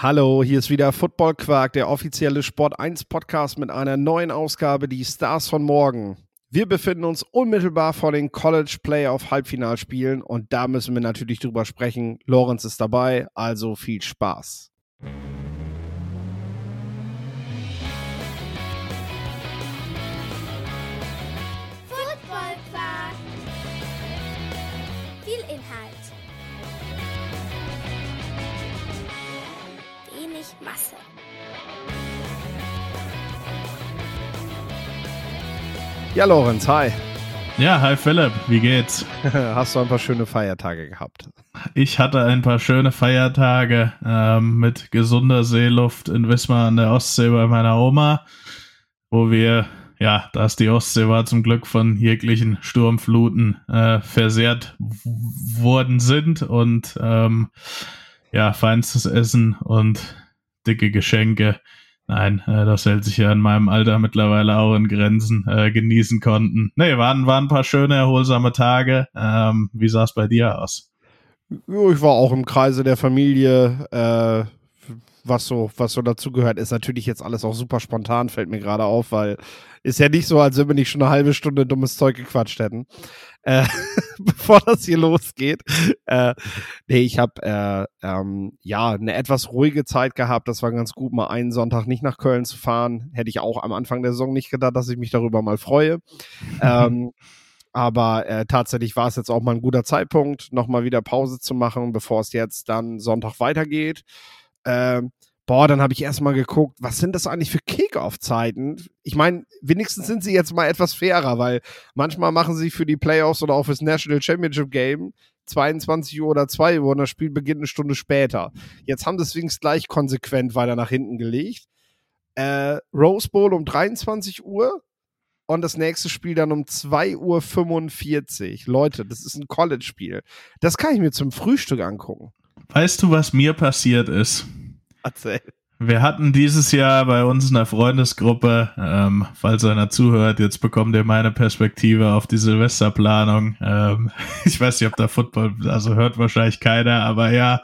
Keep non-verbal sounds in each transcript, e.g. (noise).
Hallo, hier ist wieder Football Quark, der offizielle Sport 1 Podcast mit einer neuen Ausgabe, die Stars von morgen. Wir befinden uns unmittelbar vor den College Playoff Halbfinalspielen und da müssen wir natürlich drüber sprechen. Lorenz ist dabei, also viel Spaß. Ja, Lorenz, hi. Ja, hi Philipp, wie geht's? (laughs) Hast du ein paar schöne Feiertage gehabt? Ich hatte ein paar schöne Feiertage ähm, mit gesunder Seeluft in Wismar an der Ostsee bei meiner Oma, wo wir, ja, da die Ostsee war, zum Glück von jeglichen Sturmfluten äh, versehrt worden sind und ähm, ja, feinstes Essen und dicke Geschenke. Nein, äh, das hält sich ja in meinem Alter mittlerweile auch in Grenzen äh, genießen konnten. Nee, waren, waren ein paar schöne, erholsame Tage. Ähm, wie sah es bei dir aus? Ich war auch im Kreise der Familie. Äh, was so, was so dazugehört, ist natürlich jetzt alles auch super spontan, fällt mir gerade auf, weil ist ja nicht so, als wenn wir nicht schon eine halbe Stunde dummes Zeug gequatscht hätten. Äh, (laughs) bevor das hier losgeht. Äh, nee, ich habe äh, ähm, ja eine etwas ruhige Zeit gehabt. Das war ganz gut, mal einen Sonntag nicht nach Köln zu fahren. Hätte ich auch am Anfang der Saison nicht gedacht, dass ich mich darüber mal freue. ähm, (laughs) aber äh, tatsächlich war es jetzt auch mal ein guter Zeitpunkt, nochmal wieder Pause zu machen, bevor es jetzt dann Sonntag weitergeht. Ähm, boah, dann habe ich erstmal geguckt, was sind das eigentlich für Kick-Off-Zeiten? Ich meine, wenigstens sind sie jetzt mal etwas fairer, weil manchmal machen sie für die Playoffs oder auch fürs National Championship Game 22 Uhr oder 2 Uhr und das Spiel beginnt eine Stunde später. Jetzt haben sie es gleich konsequent weiter nach hinten gelegt. Äh, Rose Bowl um 23 Uhr und das nächste Spiel dann um 2.45 Uhr. Leute, das ist ein College-Spiel. Das kann ich mir zum Frühstück angucken. Weißt du, was mir passiert ist? Erzähl. Wir hatten dieses Jahr bei uns in der Freundesgruppe, ähm, falls einer zuhört, jetzt bekommt ihr meine Perspektive auf die Silvesterplanung. Ähm, (laughs) ich weiß nicht, ob da Football, also hört wahrscheinlich keiner, aber ja,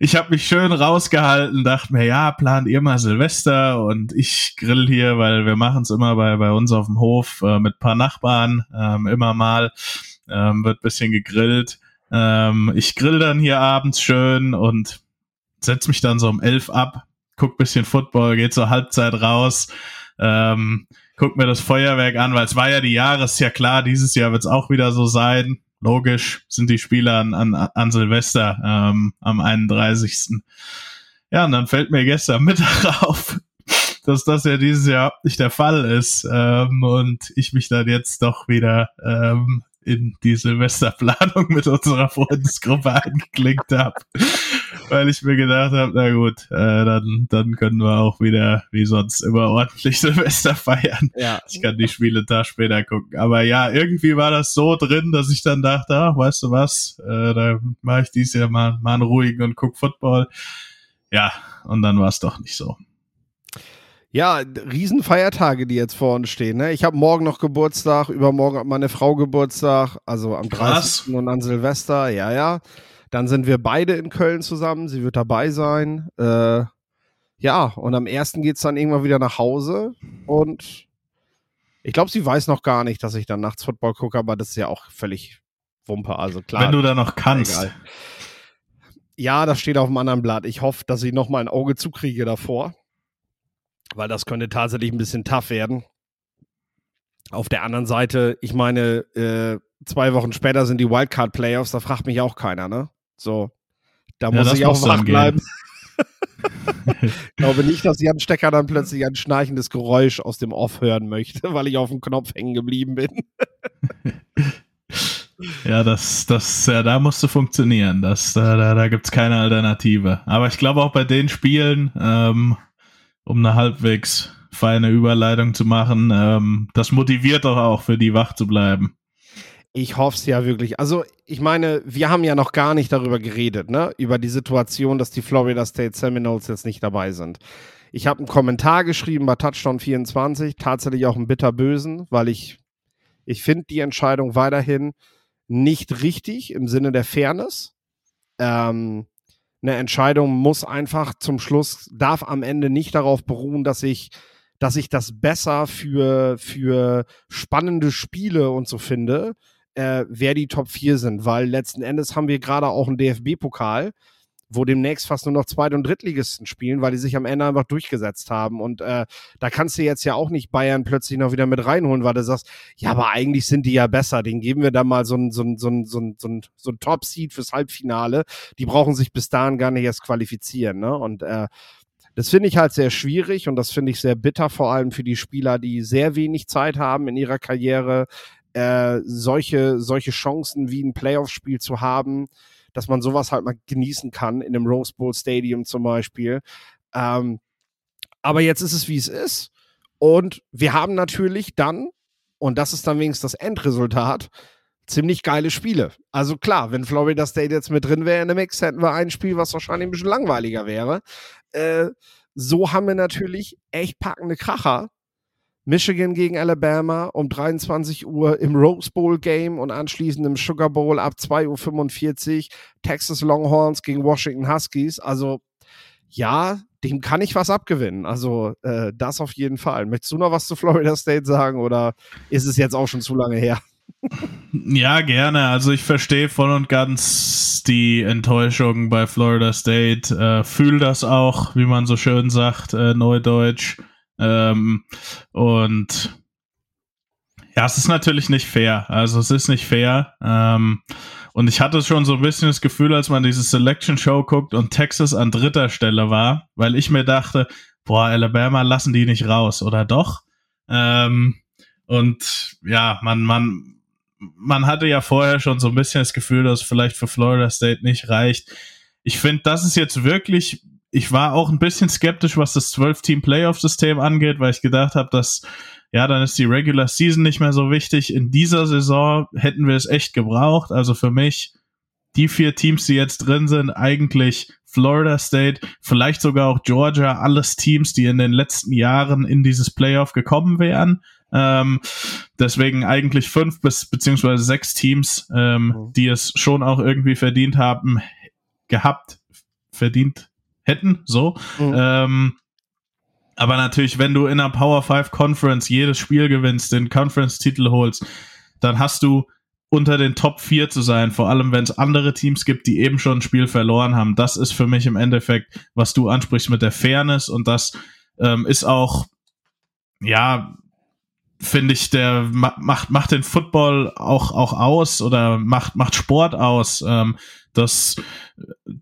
ich habe mich schön rausgehalten, dachte mir, ja, plant ihr mal Silvester und ich grill hier, weil wir machen es immer bei, bei uns auf dem Hof äh, mit paar Nachbarn, ähm, immer mal, ähm, wird bisschen gegrillt. Ähm, ich grill dann hier abends schön und setz mich dann so um elf ab, guck bisschen Football, geht zur Halbzeit raus, ähm, guck mir das Feuerwerk an, weil es war ja die Jahres, ja klar, dieses Jahr wird es auch wieder so sein. Logisch sind die Spieler an, an, an Silvester ähm, am 31. Ja, und dann fällt mir gestern (laughs) Mittag auf, dass das ja dieses Jahr nicht der Fall ist ähm, und ich mich dann jetzt doch wieder ähm, in die Silvesterplanung (laughs) mit unserer Freundesgruppe eingeklinkt habe weil ich mir gedacht habe, na gut, äh, dann, dann können wir auch wieder wie sonst immer ordentlich (laughs) Silvester feiern. Ja. Ich kann die Spiele da später gucken. Aber ja, irgendwie war das so drin, dass ich dann dachte, ach, weißt du was, äh, da mache ich dies Jahr mal, mal einen ruhigen und guck Football. Ja, und dann war es doch nicht so. Ja, Riesenfeiertage, die jetzt vor uns stehen. Ne? Ich habe morgen noch Geburtstag, übermorgen hat meine Frau Geburtstag, also am Krass. 30. und an Silvester, ja, ja. Dann sind wir beide in Köln zusammen. Sie wird dabei sein. Äh, ja, und am ersten geht es dann irgendwann wieder nach Hause. Und ich glaube, sie weiß noch gar nicht, dass ich dann nachts Football gucke, aber das ist ja auch völlig Wumpe. Also klar. Wenn du da noch kannst. Egal. Ja, das steht auf dem anderen Blatt. Ich hoffe, dass ich noch mal ein Auge zukriege davor. Weil das könnte tatsächlich ein bisschen tough werden. Auf der anderen Seite, ich meine, äh, zwei Wochen später sind die Wildcard-Playoffs, da fragt mich auch keiner, ne? So, da muss ja, ich auch wach bleiben. (laughs) ich glaube nicht, dass Jan Stecker dann plötzlich ein schnarchendes Geräusch aus dem Off hören möchte, weil ich auf dem Knopf hängen geblieben bin. (laughs) ja, das, das, ja, da musste funktionieren. Das, da, da, da gibt es keine Alternative. Aber ich glaube auch bei den Spielen, ähm, um eine halbwegs feine Überleitung zu machen, ähm, das motiviert doch auch für die wach zu bleiben. Ich hoffe es ja wirklich. Also, ich meine, wir haben ja noch gar nicht darüber geredet, ne? Über die Situation, dass die Florida State Seminoles jetzt nicht dabei sind. Ich habe einen Kommentar geschrieben bei Touchdown 24, tatsächlich auch einen bitterbösen, weil ich, ich finde die Entscheidung weiterhin nicht richtig im Sinne der Fairness. Ähm, eine Entscheidung muss einfach zum Schluss, darf am Ende nicht darauf beruhen, dass ich, dass ich das besser für, für spannende Spiele und so finde, äh, wer die Top 4 sind, weil letzten Endes haben wir gerade auch einen DFB-Pokal, wo demnächst fast nur noch Zweit- und Drittligisten spielen, weil die sich am Ende einfach durchgesetzt haben. Und äh, da kannst du jetzt ja auch nicht Bayern plötzlich noch wieder mit reinholen, weil du sagst, ja, aber eigentlich sind die ja besser. Den geben wir da mal so ein, so ein, so ein, so ein, so ein, so ein Top-Seed fürs Halbfinale. Die brauchen sich bis dahin gar nicht erst qualifizieren. Ne? Und äh, das finde ich halt sehr schwierig und das finde ich sehr bitter, vor allem für die Spieler, die sehr wenig Zeit haben in ihrer Karriere, äh, solche, solche Chancen wie ein Playoff-Spiel zu haben dass man sowas halt mal genießen kann, in einem Rose Bowl Stadium zum Beispiel. Ähm, aber jetzt ist es, wie es ist. Und wir haben natürlich dann, und das ist dann wenigstens das Endresultat, ziemlich geile Spiele. Also klar, wenn Florida State jetzt mit drin wäre in der Mix, hätten wir ein Spiel, was wahrscheinlich ein bisschen langweiliger wäre. Äh, so haben wir natürlich echt packende Kracher, Michigan gegen Alabama um 23 Uhr im Rose Bowl Game und anschließend im Sugar Bowl ab 2.45 Uhr Texas Longhorns gegen Washington Huskies. Also ja, dem kann ich was abgewinnen. Also äh, das auf jeden Fall. Möchtest du noch was zu Florida State sagen oder ist es jetzt auch schon zu lange her? (laughs) Ja, gerne. Also ich verstehe voll und ganz die Enttäuschung bei Florida State. Äh, Fühl das auch, wie man so schön sagt, äh, Neudeutsch. Ähm, und ja, es ist natürlich nicht fair. Also es ist nicht fair. Ähm, und ich hatte schon so ein bisschen das Gefühl, als man diese Selection Show guckt und Texas an dritter Stelle war, weil ich mir dachte, boah, Alabama lassen die nicht raus, oder doch? Ähm, und ja, man, man, man hatte ja vorher schon so ein bisschen das Gefühl, dass es vielleicht für Florida State nicht reicht. Ich finde, das ist jetzt wirklich ich war auch ein bisschen skeptisch, was das 12-Team-Playoff-System angeht, weil ich gedacht habe, dass ja, dann ist die Regular Season nicht mehr so wichtig. In dieser Saison hätten wir es echt gebraucht. Also für mich, die vier Teams, die jetzt drin sind, eigentlich Florida State, vielleicht sogar auch Georgia, alles Teams, die in den letzten Jahren in dieses Playoff gekommen wären. Ähm, deswegen eigentlich fünf bis beziehungsweise sechs Teams, ähm, mhm. die es schon auch irgendwie verdient haben, gehabt, verdient hätten, so. Mhm. Ähm, aber natürlich, wenn du in einer Power 5 Conference jedes Spiel gewinnst, den Conference-Titel holst, dann hast du unter den Top 4 zu sein, vor allem wenn es andere Teams gibt, die eben schon ein Spiel verloren haben. Das ist für mich im Endeffekt, was du ansprichst mit der Fairness und das ähm, ist auch, ja, finde ich, der macht, macht den Football auch, auch aus oder macht, macht Sport aus. Ähm, das,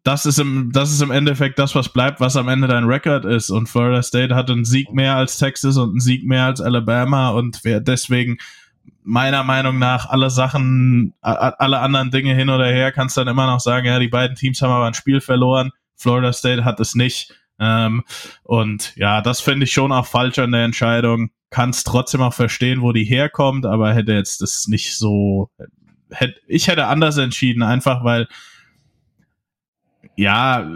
das, ist im, das ist im Endeffekt das, was bleibt, was am Ende dein Record ist. Und Florida State hat einen Sieg mehr als Texas und einen Sieg mehr als Alabama und wer deswegen meiner Meinung nach alle Sachen, alle anderen Dinge hin oder her, kannst dann immer noch sagen, ja, die beiden Teams haben aber ein Spiel verloren. Florida State hat es nicht. Ähm, und ja, das finde ich schon auch falsch an der Entscheidung. Kannst trotzdem auch verstehen, wo die herkommt, aber hätte jetzt das nicht so, hätte, ich hätte anders entschieden, einfach weil ja,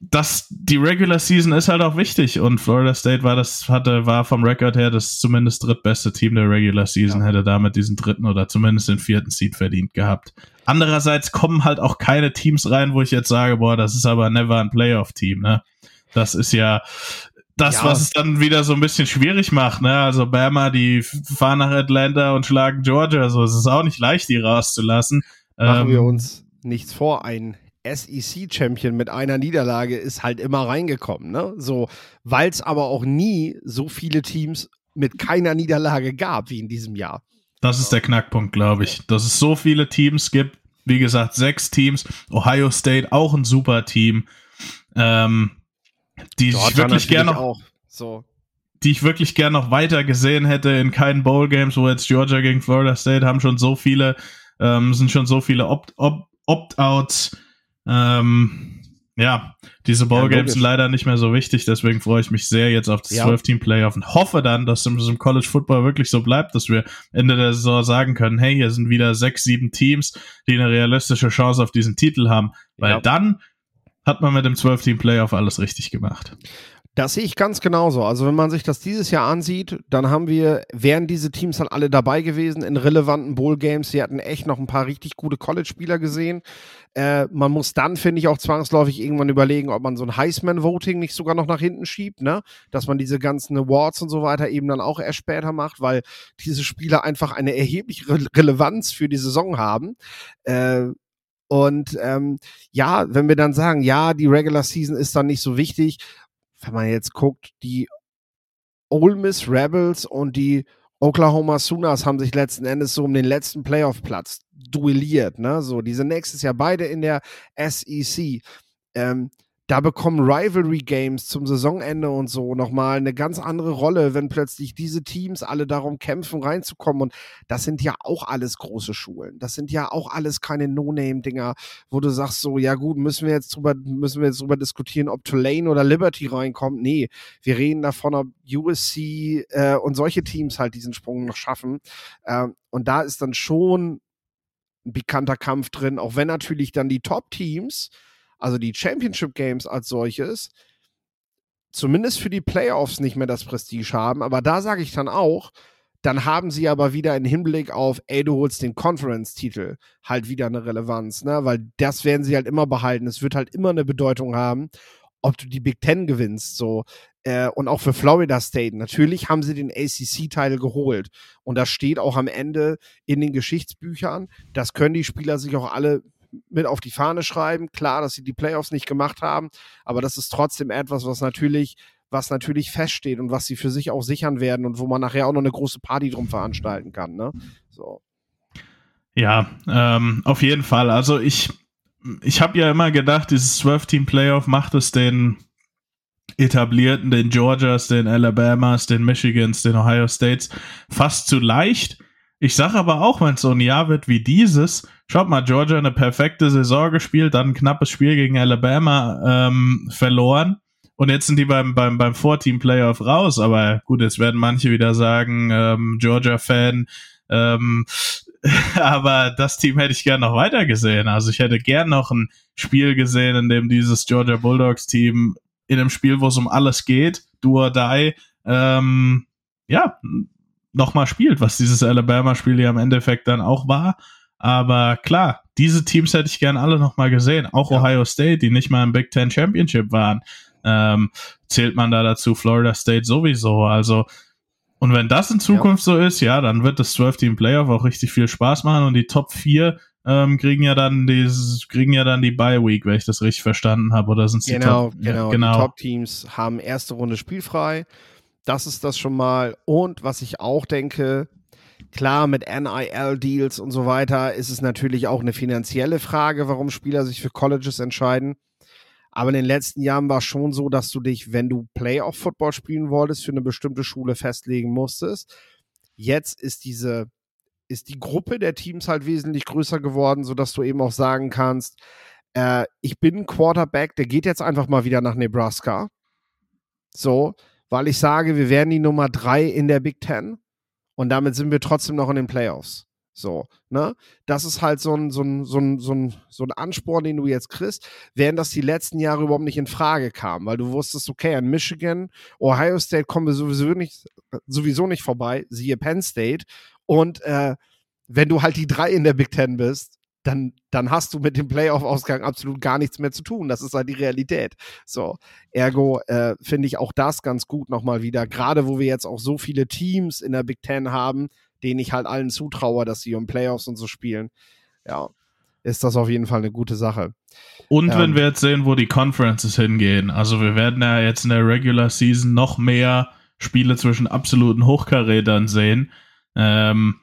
das, die Regular Season ist halt auch wichtig und Florida State war das, hatte, war vom Record her das zumindest drittbeste Team der Regular Season, ja. hätte damit diesen dritten oder zumindest den vierten Seed verdient gehabt. Andererseits kommen halt auch keine Teams rein, wo ich jetzt sage, boah, das ist aber never ein Playoff-Team, ne? Das ist ja, das, ja. was es dann wieder so ein bisschen schwierig macht, ne? Also Bama, die fahren nach Atlanta und schlagen Georgia, so es ist auch nicht leicht, die rauszulassen. Machen ähm, wir uns nichts vor, ein SEC-Champion mit einer Niederlage ist halt immer reingekommen, ne? So, weil es aber auch nie so viele Teams mit keiner Niederlage gab wie in diesem Jahr. Das ist der Knackpunkt, glaube ich. Dass es so viele Teams gibt. Wie gesagt, sechs Teams. Ohio State auch ein super Team. Ähm, die ich wirklich gerne noch, so. die ich wirklich gerne noch weiter gesehen hätte in keinen Bowl Games, wo jetzt Georgia gegen Florida State haben schon so viele, ähm, sind schon so viele Opt-outs. Opt ähm, ja, diese Ballgames ja, sind leider nicht mehr so wichtig, deswegen freue ich mich sehr jetzt auf das ja. 12-Team-Playoff und hoffe dann, dass es im College Football wirklich so bleibt, dass wir Ende der Saison sagen können, hey, hier sind wieder sechs, sieben Teams, die eine realistische Chance auf diesen Titel haben, weil ja. dann hat man mit dem 12-Team-Playoff alles richtig gemacht. Das sehe ich ganz genauso. Also wenn man sich das dieses Jahr ansieht, dann haben wir, wären diese Teams dann alle dabei gewesen in relevanten Bowl-Games. Sie hatten echt noch ein paar richtig gute College-Spieler gesehen. Äh, man muss dann, finde ich, auch zwangsläufig irgendwann überlegen, ob man so ein Heisman-Voting nicht sogar noch nach hinten schiebt, ne? Dass man diese ganzen Awards und so weiter eben dann auch erst später macht, weil diese Spieler einfach eine erhebliche Re Relevanz für die Saison haben. Äh, und ähm, ja, wenn wir dann sagen, ja, die Regular Season ist dann nicht so wichtig, wenn man jetzt guckt, die Ole Miss Rebels und die Oklahoma Sooners haben sich letzten Endes so um den letzten Playoff-Platz duelliert. Ne? So, die sind nächstes Jahr beide in der SEC. Ähm, da bekommen Rivalry Games zum Saisonende und so nochmal eine ganz andere Rolle, wenn plötzlich diese Teams alle darum kämpfen, reinzukommen. Und das sind ja auch alles große Schulen. Das sind ja auch alles keine No-Name-Dinger, wo du sagst so, ja gut, müssen wir jetzt drüber, müssen wir jetzt drüber diskutieren, ob Tulane oder Liberty reinkommt. Nee, wir reden davon, ob USC äh, und solche Teams halt diesen Sprung noch schaffen. Äh, und da ist dann schon ein bekannter Kampf drin, auch wenn natürlich dann die Top-Teams also die Championship Games als solches, zumindest für die Playoffs nicht mehr das Prestige haben. Aber da sage ich dann auch, dann haben sie aber wieder im Hinblick auf, ey, du holst den Conference-Titel, halt wieder eine Relevanz, ne? Weil das werden sie halt immer behalten. Es wird halt immer eine Bedeutung haben, ob du die Big Ten gewinnst, so. Äh, und auch für Florida State. Natürlich haben sie den ACC-Teil geholt. Und das steht auch am Ende in den Geschichtsbüchern. Das können die Spieler sich auch alle mit auf die Fahne schreiben. Klar, dass sie die Playoffs nicht gemacht haben, aber das ist trotzdem etwas, was natürlich was natürlich feststeht und was sie für sich auch sichern werden und wo man nachher auch noch eine große Party drum veranstalten kann. Ne? So. Ja, ähm, auf jeden Fall. Also ich, ich habe ja immer gedacht, dieses 12-Team-Playoff macht es den etablierten, den Georgias, den Alabamas, den Michigans, den Ohio States fast zu leicht. Ich sage aber auch, wenn es so ein Jahr wird wie dieses, schaut mal, Georgia eine perfekte Saison gespielt, dann ein knappes Spiel gegen Alabama ähm, verloren. Und jetzt sind die beim, beim, beim Four-Team-Playoff raus. Aber gut, jetzt werden manche wieder sagen, ähm, Georgia-Fan, ähm, (laughs) aber das Team hätte ich gern noch weiter gesehen. Also ich hätte gern noch ein Spiel gesehen, in dem dieses Georgia Bulldogs-Team in einem Spiel, wo es um alles geht, do or die, ähm, ja, nochmal spielt, was dieses Alabama-Spiel ja im Endeffekt dann auch war. Aber klar, diese Teams hätte ich gern alle nochmal gesehen. Auch ja. Ohio State, die nicht mal im Big Ten Championship waren. Ähm, zählt man da dazu Florida State sowieso. Also, und wenn das in Zukunft ja. so ist, ja, dann wird das 12-Team Playoff auch richtig viel Spaß machen und die Top 4 ähm, kriegen ja dann dieses, kriegen ja dann die Bye Week, wenn ich das richtig verstanden habe, oder sind genau, die Top, genau, ja, genau. Die Top Teams haben erste Runde spielfrei. Das ist das schon mal. Und was ich auch denke, klar, mit NIL-Deals und so weiter ist es natürlich auch eine finanzielle Frage, warum Spieler sich für Colleges entscheiden. Aber in den letzten Jahren war es schon so, dass du dich, wenn du Playoff-Football spielen wolltest, für eine bestimmte Schule festlegen musstest. Jetzt ist diese, ist die Gruppe der Teams halt wesentlich größer geworden, sodass du eben auch sagen kannst, äh, ich bin Quarterback, der geht jetzt einfach mal wieder nach Nebraska. So, weil ich sage, wir werden die Nummer drei in der Big Ten und damit sind wir trotzdem noch in den Playoffs. So, ne? Das ist halt so ein, so ein, so ein, so ein, so ein Ansporn, den du jetzt kriegst, während das die letzten Jahre überhaupt nicht in Frage kam, weil du wusstest, okay, an Michigan, Ohio State kommen wir sowieso nicht, sowieso nicht vorbei, siehe Penn State. Und äh, wenn du halt die drei in der Big Ten bist, dann, dann hast du mit dem Playoff-Ausgang absolut gar nichts mehr zu tun. Das ist halt die Realität. So, ergo äh, finde ich auch das ganz gut nochmal wieder. Gerade wo wir jetzt auch so viele Teams in der Big Ten haben, denen ich halt allen zutraue, dass sie um Playoffs und so spielen. Ja, ist das auf jeden Fall eine gute Sache. Und ähm, wenn wir jetzt sehen, wo die Conferences hingehen, also wir werden ja jetzt in der Regular Season noch mehr Spiele zwischen absoluten Hochkarätern sehen. Ähm,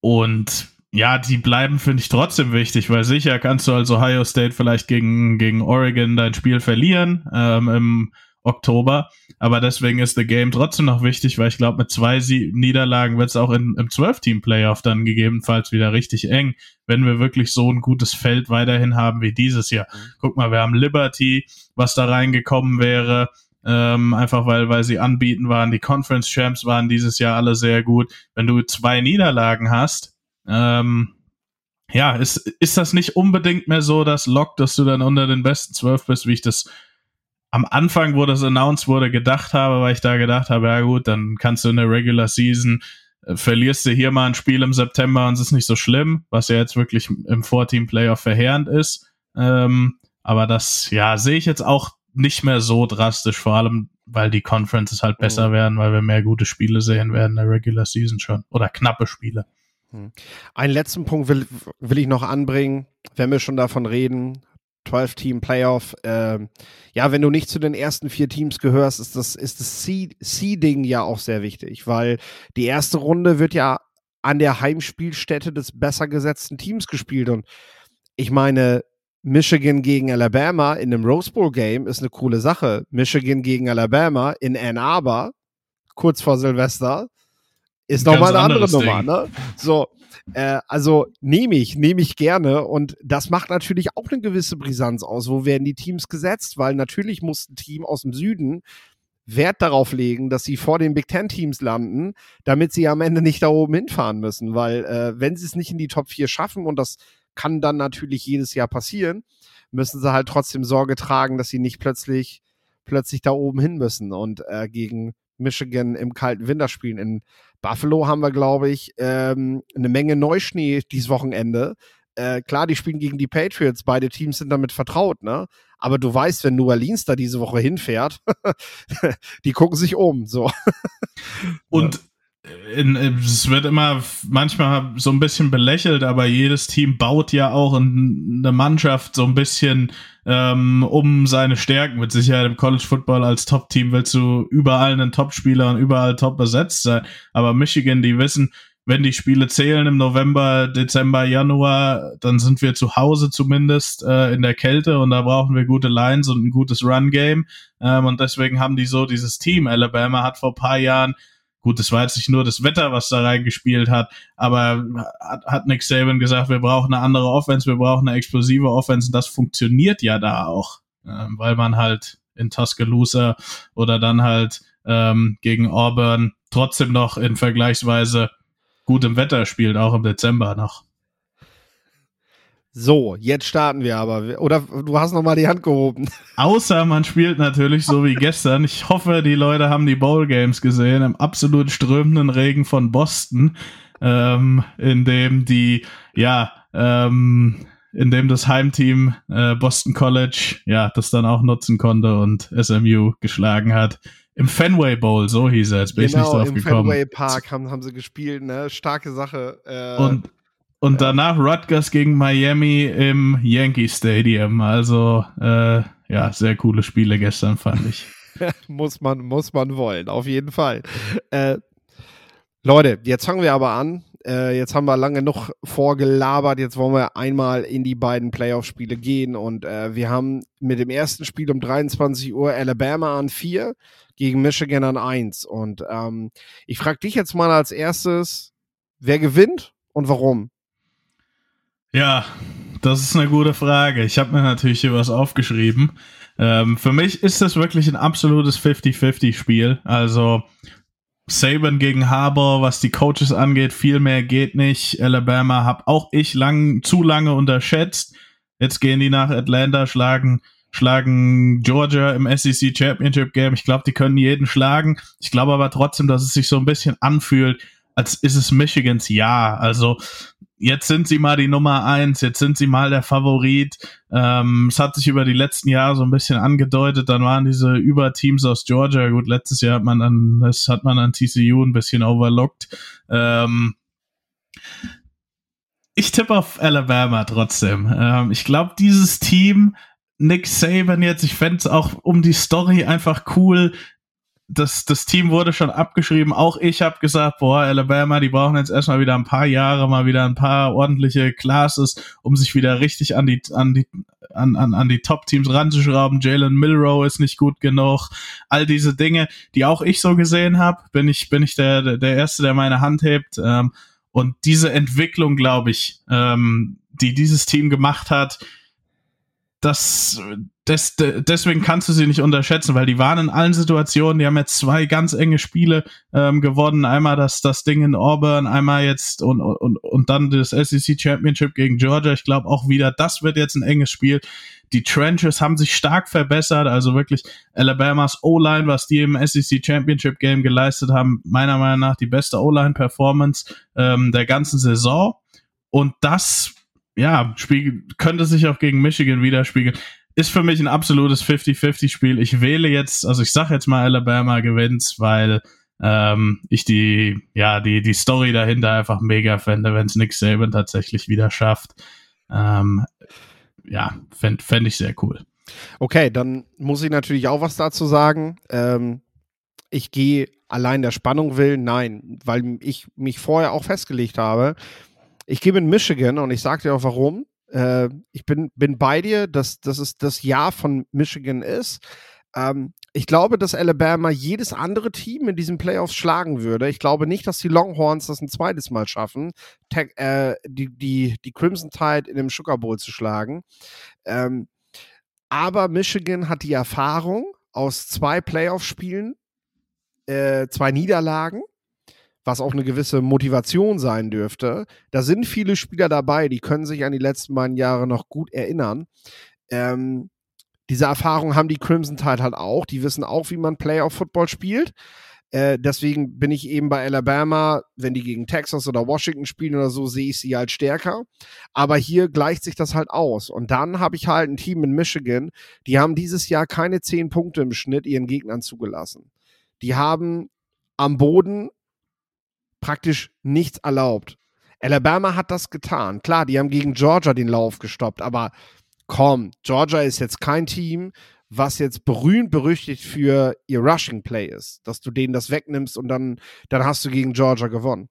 und ja, die bleiben, finde ich, trotzdem wichtig, weil sicher kannst du als Ohio State vielleicht gegen, gegen Oregon dein Spiel verlieren ähm, im Oktober, aber deswegen ist der Game trotzdem noch wichtig, weil ich glaube, mit zwei Sie Niederlagen wird es auch in, im 12-Team-Playoff dann gegebenenfalls wieder richtig eng, wenn wir wirklich so ein gutes Feld weiterhin haben wie dieses Jahr. Mhm. Guck mal, wir haben Liberty, was da reingekommen wäre, ähm, einfach weil, weil sie anbieten waren. Die Conference Champs waren dieses Jahr alle sehr gut. Wenn du zwei Niederlagen hast, ähm, ja, ist, ist das nicht unbedingt mehr so das Lock, dass du dann unter den besten zwölf bist, wie ich das am Anfang, wo das announced wurde, gedacht habe, weil ich da gedacht habe, ja gut, dann kannst du in der Regular Season äh, verlierst du hier mal ein Spiel im September und es ist nicht so schlimm, was ja jetzt wirklich im Four-Team-Playoff verheerend ist. Ähm, aber das, ja, sehe ich jetzt auch nicht mehr so drastisch, vor allem, weil die Conferences halt besser mhm. werden, weil wir mehr gute Spiele sehen werden in der Regular Season schon. Oder knappe Spiele. Mhm. Einen letzten Punkt will, will ich noch anbringen, wenn wir schon davon reden. 12-Team-Playoff. Äh, ja, wenn du nicht zu den ersten vier Teams gehörst, ist das, ist das Seeding ja auch sehr wichtig, weil die erste Runde wird ja an der Heimspielstätte des besser gesetzten Teams gespielt. Und ich meine, Michigan gegen Alabama in einem Rose Bowl Game ist eine coole Sache. Michigan gegen Alabama in Ann Arbor, kurz vor Silvester, ist nochmal eine andere Nummer, ne? So, äh, also nehme ich, nehme ich gerne und das macht natürlich auch eine gewisse Brisanz aus. Wo werden die Teams gesetzt? Weil natürlich muss ein Team aus dem Süden Wert darauf legen, dass sie vor den Big Ten Teams landen, damit sie am Ende nicht da oben hinfahren müssen. Weil äh, wenn sie es nicht in die Top 4 schaffen, und das kann dann natürlich jedes Jahr passieren, müssen sie halt trotzdem Sorge tragen, dass sie nicht plötzlich plötzlich da oben hin müssen und äh, gegen Michigan im kalten Winter spielen. In Buffalo haben wir, glaube ich, ähm, eine Menge Neuschnee dieses Wochenende. Äh, klar, die spielen gegen die Patriots, beide Teams sind damit vertraut, ne? Aber du weißt, wenn New Orleans da diese Woche hinfährt, (laughs) die gucken sich um, so. (laughs) Und in, es wird immer manchmal so ein bisschen belächelt, aber jedes Team baut ja auch eine Mannschaft so ein bisschen ähm, um seine Stärken. Mit Sicherheit im College Football als Top-Team willst du überall einen Top-Spieler und überall top besetzt sein. Aber Michigan, die wissen, wenn die Spiele zählen im November, Dezember, Januar, dann sind wir zu Hause zumindest äh, in der Kälte und da brauchen wir gute Lines und ein gutes Run-Game. Ähm, und deswegen haben die so dieses Team. Alabama hat vor paar Jahren Gut, das war jetzt nicht nur das Wetter, was da reingespielt hat, aber hat, hat Nick Saban gesagt, wir brauchen eine andere Offense, wir brauchen eine explosive Offense und das funktioniert ja da auch, äh, weil man halt in Tuscaloosa oder dann halt ähm, gegen Auburn trotzdem noch in vergleichsweise gutem Wetter spielt, auch im Dezember noch. So, jetzt starten wir aber. Oder du hast noch mal die Hand gehoben. Außer man spielt natürlich so wie gestern. Ich hoffe, die Leute haben die Bowl Games gesehen im absolut strömenden Regen von Boston, ähm, in dem die, ja, ähm, in dem das Heimteam äh, Boston College ja das dann auch nutzen konnte und SMU geschlagen hat. Im Fenway Bowl, so hieß er, jetzt bin genau, ich nicht genau, drauf im gekommen. Im Fenway Park haben, haben sie gespielt, ne? Starke Sache. Äh, und und danach Rutgers gegen Miami im Yankee Stadium. Also, äh, ja, sehr coole Spiele gestern, fand ich. (laughs) muss man, muss man wollen, auf jeden Fall. Äh, Leute, jetzt fangen wir aber an. Äh, jetzt haben wir lange noch vorgelabert. Jetzt wollen wir einmal in die beiden Playoff-Spiele gehen. Und äh, wir haben mit dem ersten Spiel um 23 Uhr Alabama an 4 gegen Michigan an 1. Und ähm, ich frage dich jetzt mal als erstes, wer gewinnt und warum? Ja, das ist eine gute Frage. Ich habe mir natürlich hier was aufgeschrieben. Ähm, für mich ist das wirklich ein absolutes 50-50-Spiel. Also Saban gegen Harbour, was die Coaches angeht, viel mehr geht nicht. Alabama habe auch ich lang, zu lange unterschätzt. Jetzt gehen die nach Atlanta, schlagen, schlagen Georgia im SEC Championship Game. Ich glaube, die können jeden schlagen. Ich glaube aber trotzdem, dass es sich so ein bisschen anfühlt, als ist es Michigans Jahr. Also jetzt sind sie mal die Nummer eins, jetzt sind sie mal der Favorit. Ähm, es hat sich über die letzten Jahre so ein bisschen angedeutet, dann waren diese Überteams aus Georgia, gut, letztes Jahr hat man an, das hat man an TCU ein bisschen overlooked. Ähm, ich tippe auf Alabama trotzdem. Ähm, ich glaube, dieses Team, Nick Saban jetzt, ich fände es auch um die Story einfach cool, das, das Team wurde schon abgeschrieben. Auch ich habe gesagt, boah, Alabama, die brauchen jetzt erstmal wieder ein paar Jahre, mal wieder ein paar ordentliche Classes, um sich wieder richtig an die, an die, an, an, an die Top-Teams ranzuschrauben. Jalen Milrow ist nicht gut genug. All diese Dinge, die auch ich so gesehen habe, bin ich, bin ich der, der Erste, der meine Hand hebt. Ähm, und diese Entwicklung, glaube ich, ähm, die dieses Team gemacht hat, das, des, deswegen kannst du sie nicht unterschätzen, weil die waren in allen Situationen, die haben jetzt zwei ganz enge Spiele ähm, gewonnen. Einmal das, das Ding in Auburn, einmal jetzt und, und, und dann das SEC Championship gegen Georgia. Ich glaube auch wieder, das wird jetzt ein enges Spiel. Die Trenches haben sich stark verbessert. Also wirklich Alabamas O-Line, was die im SEC Championship Game geleistet haben, meiner Meinung nach die beste O-Line-Performance ähm, der ganzen Saison. Und das, ja, spiegelt, könnte sich auch gegen Michigan widerspiegeln. Ist für mich ein absolutes 50-50-Spiel. Ich wähle jetzt, also ich sag jetzt mal Alabama gewinnt, weil ähm, ich die, ja, die, die Story dahinter einfach mega fände, wenn es Nick Saban tatsächlich wieder schafft. Ähm, ja, fände fänd ich sehr cool. Okay, dann muss ich natürlich auch was dazu sagen. Ähm, ich gehe allein der Spannung willen, nein, weil ich mich vorher auch festgelegt habe. Ich gehe mit Michigan und ich sage dir auch warum. Äh, ich bin, bin bei dir, dass, dass es das Jahr von Michigan ist. Ähm, ich glaube, dass Alabama jedes andere Team in diesen Playoffs schlagen würde. Ich glaube nicht, dass die Longhorns das ein zweites Mal schaffen, äh, die, die, die Crimson Tide in dem Sugar Bowl zu schlagen. Ähm, aber Michigan hat die Erfahrung aus zwei Playoff-Spielen, äh, zwei Niederlagen, was auch eine gewisse Motivation sein dürfte. Da sind viele Spieler dabei, die können sich an die letzten beiden Jahre noch gut erinnern. Ähm, diese Erfahrung haben die Crimson Tide halt auch. Die wissen auch, wie man Playoff-Football spielt. Äh, deswegen bin ich eben bei Alabama, wenn die gegen Texas oder Washington spielen oder so, sehe ich sie halt stärker. Aber hier gleicht sich das halt aus. Und dann habe ich halt ein Team in Michigan, die haben dieses Jahr keine zehn Punkte im Schnitt ihren Gegnern zugelassen. Die haben am Boden praktisch nichts erlaubt. Alabama hat das getan. Klar, die haben gegen Georgia den Lauf gestoppt, aber komm, Georgia ist jetzt kein Team, was jetzt berühmt berüchtigt für ihr Rushing Play ist, dass du denen das wegnimmst und dann, dann hast du gegen Georgia gewonnen.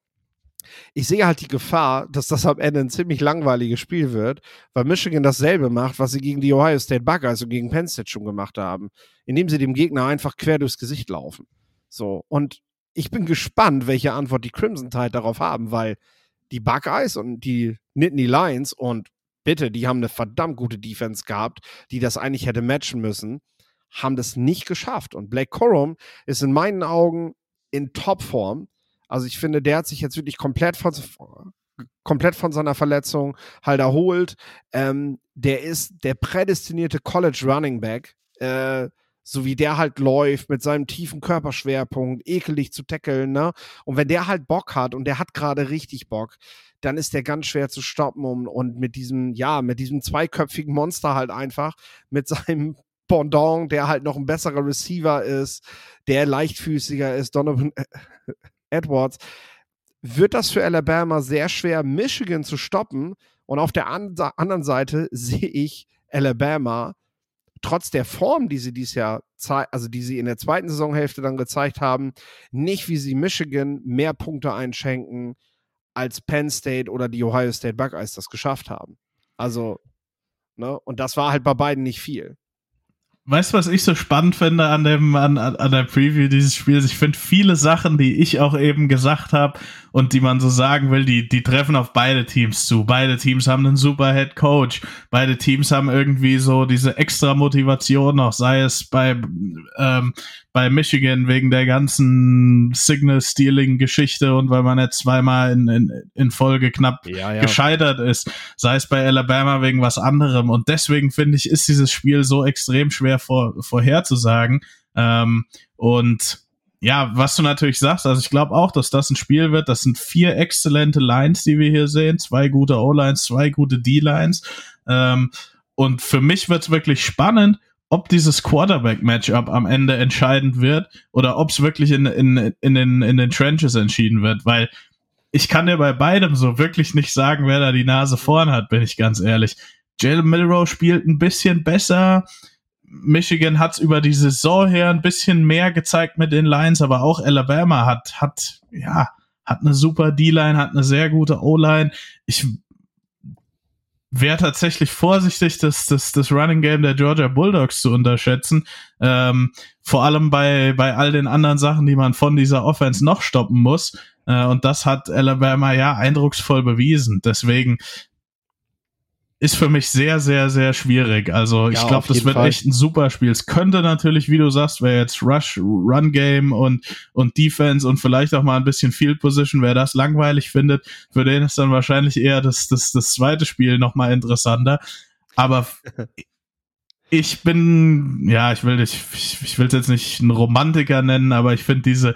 Ich sehe halt die Gefahr, dass das am Ende ein ziemlich langweiliges Spiel wird, weil Michigan dasselbe macht, was sie gegen die Ohio State Buckeyes und gegen Penn State schon gemacht haben, indem sie dem Gegner einfach quer durchs Gesicht laufen. So, und ich bin gespannt, welche Antwort die Crimson Tide darauf haben, weil die Buckeyes und die Nittany Lions und bitte, die haben eine verdammt gute Defense gehabt, die das eigentlich hätte matchen müssen, haben das nicht geschafft. Und Blake Corum ist in meinen Augen in Topform. Also ich finde, der hat sich jetzt wirklich komplett von, komplett von seiner Verletzung halt erholt. Ähm, der ist der prädestinierte College Running Back. Äh, so wie der halt läuft mit seinem tiefen Körperschwerpunkt, ekelig zu tackeln, ne? Und wenn der halt Bock hat und der hat gerade richtig Bock, dann ist der ganz schwer zu stoppen und, und mit diesem, ja, mit diesem zweiköpfigen Monster halt einfach, mit seinem (laughs) Pendant, der halt noch ein besserer Receiver ist, der leichtfüßiger ist, Donovan äh, (laughs) Edwards, wird das für Alabama sehr schwer, Michigan zu stoppen. Und auf der an anderen Seite (laughs) sehe ich Alabama trotz der Form, die sie dieses Jahr, also die sie in der zweiten Saisonhälfte dann gezeigt haben, nicht wie sie Michigan mehr Punkte einschenken, als Penn State oder die Ohio State Buckeyes das geschafft haben. Also, ne, und das war halt bei beiden nicht viel. Weißt du, was ich so spannend finde an dem an, an der Preview dieses Spiels? Ich finde viele Sachen, die ich auch eben gesagt habe und die man so sagen will, die die treffen auf beide Teams zu. Beide Teams haben einen super Head Coach. Beide Teams haben irgendwie so diese extra Motivation noch, sei es bei ähm, bei Michigan wegen der ganzen Signal-Stealing-Geschichte und weil man jetzt zweimal in, in, in Folge knapp ja, ja. gescheitert ist, sei es bei Alabama wegen was anderem. Und deswegen finde ich, ist dieses Spiel so extrem schwer vor, vorherzusagen. Ähm, und ja, was du natürlich sagst, also ich glaube auch, dass das ein Spiel wird. Das sind vier exzellente Lines, die wir hier sehen. Zwei gute O-Lines, zwei gute D-Lines. Ähm, und für mich wird es wirklich spannend, ob dieses Quarterback-Matchup am Ende entscheidend wird oder ob es wirklich in, in, in, den, in den Trenches entschieden wird, weil ich kann dir bei beidem so wirklich nicht sagen, wer da die Nase vorn hat, bin ich ganz ehrlich. Jalen Milrow spielt ein bisschen besser. Michigan hat es über die Saison her ein bisschen mehr gezeigt mit den Lines, aber auch Alabama hat, hat, ja, hat eine super D-Line, hat eine sehr gute O-Line. Ich wäre tatsächlich vorsichtig, das, das, das Running Game der Georgia Bulldogs zu unterschätzen. Ähm, vor allem bei, bei all den anderen Sachen, die man von dieser Offense noch stoppen muss. Äh, und das hat Alabama ja eindrucksvoll bewiesen. Deswegen ist für mich sehr, sehr, sehr schwierig. Also ich ja, glaube, das wird Fall. echt ein super Spiel. Es könnte natürlich, wie du sagst, wer jetzt Rush, Run Game und, und Defense und vielleicht auch mal ein bisschen Field Position, wer das langweilig findet, für den ist dann wahrscheinlich eher das, das, das zweite Spiel nochmal interessanter. Aber (laughs) Ich bin, ja, ich will, ich, ich will es jetzt nicht ein Romantiker nennen, aber ich finde diese,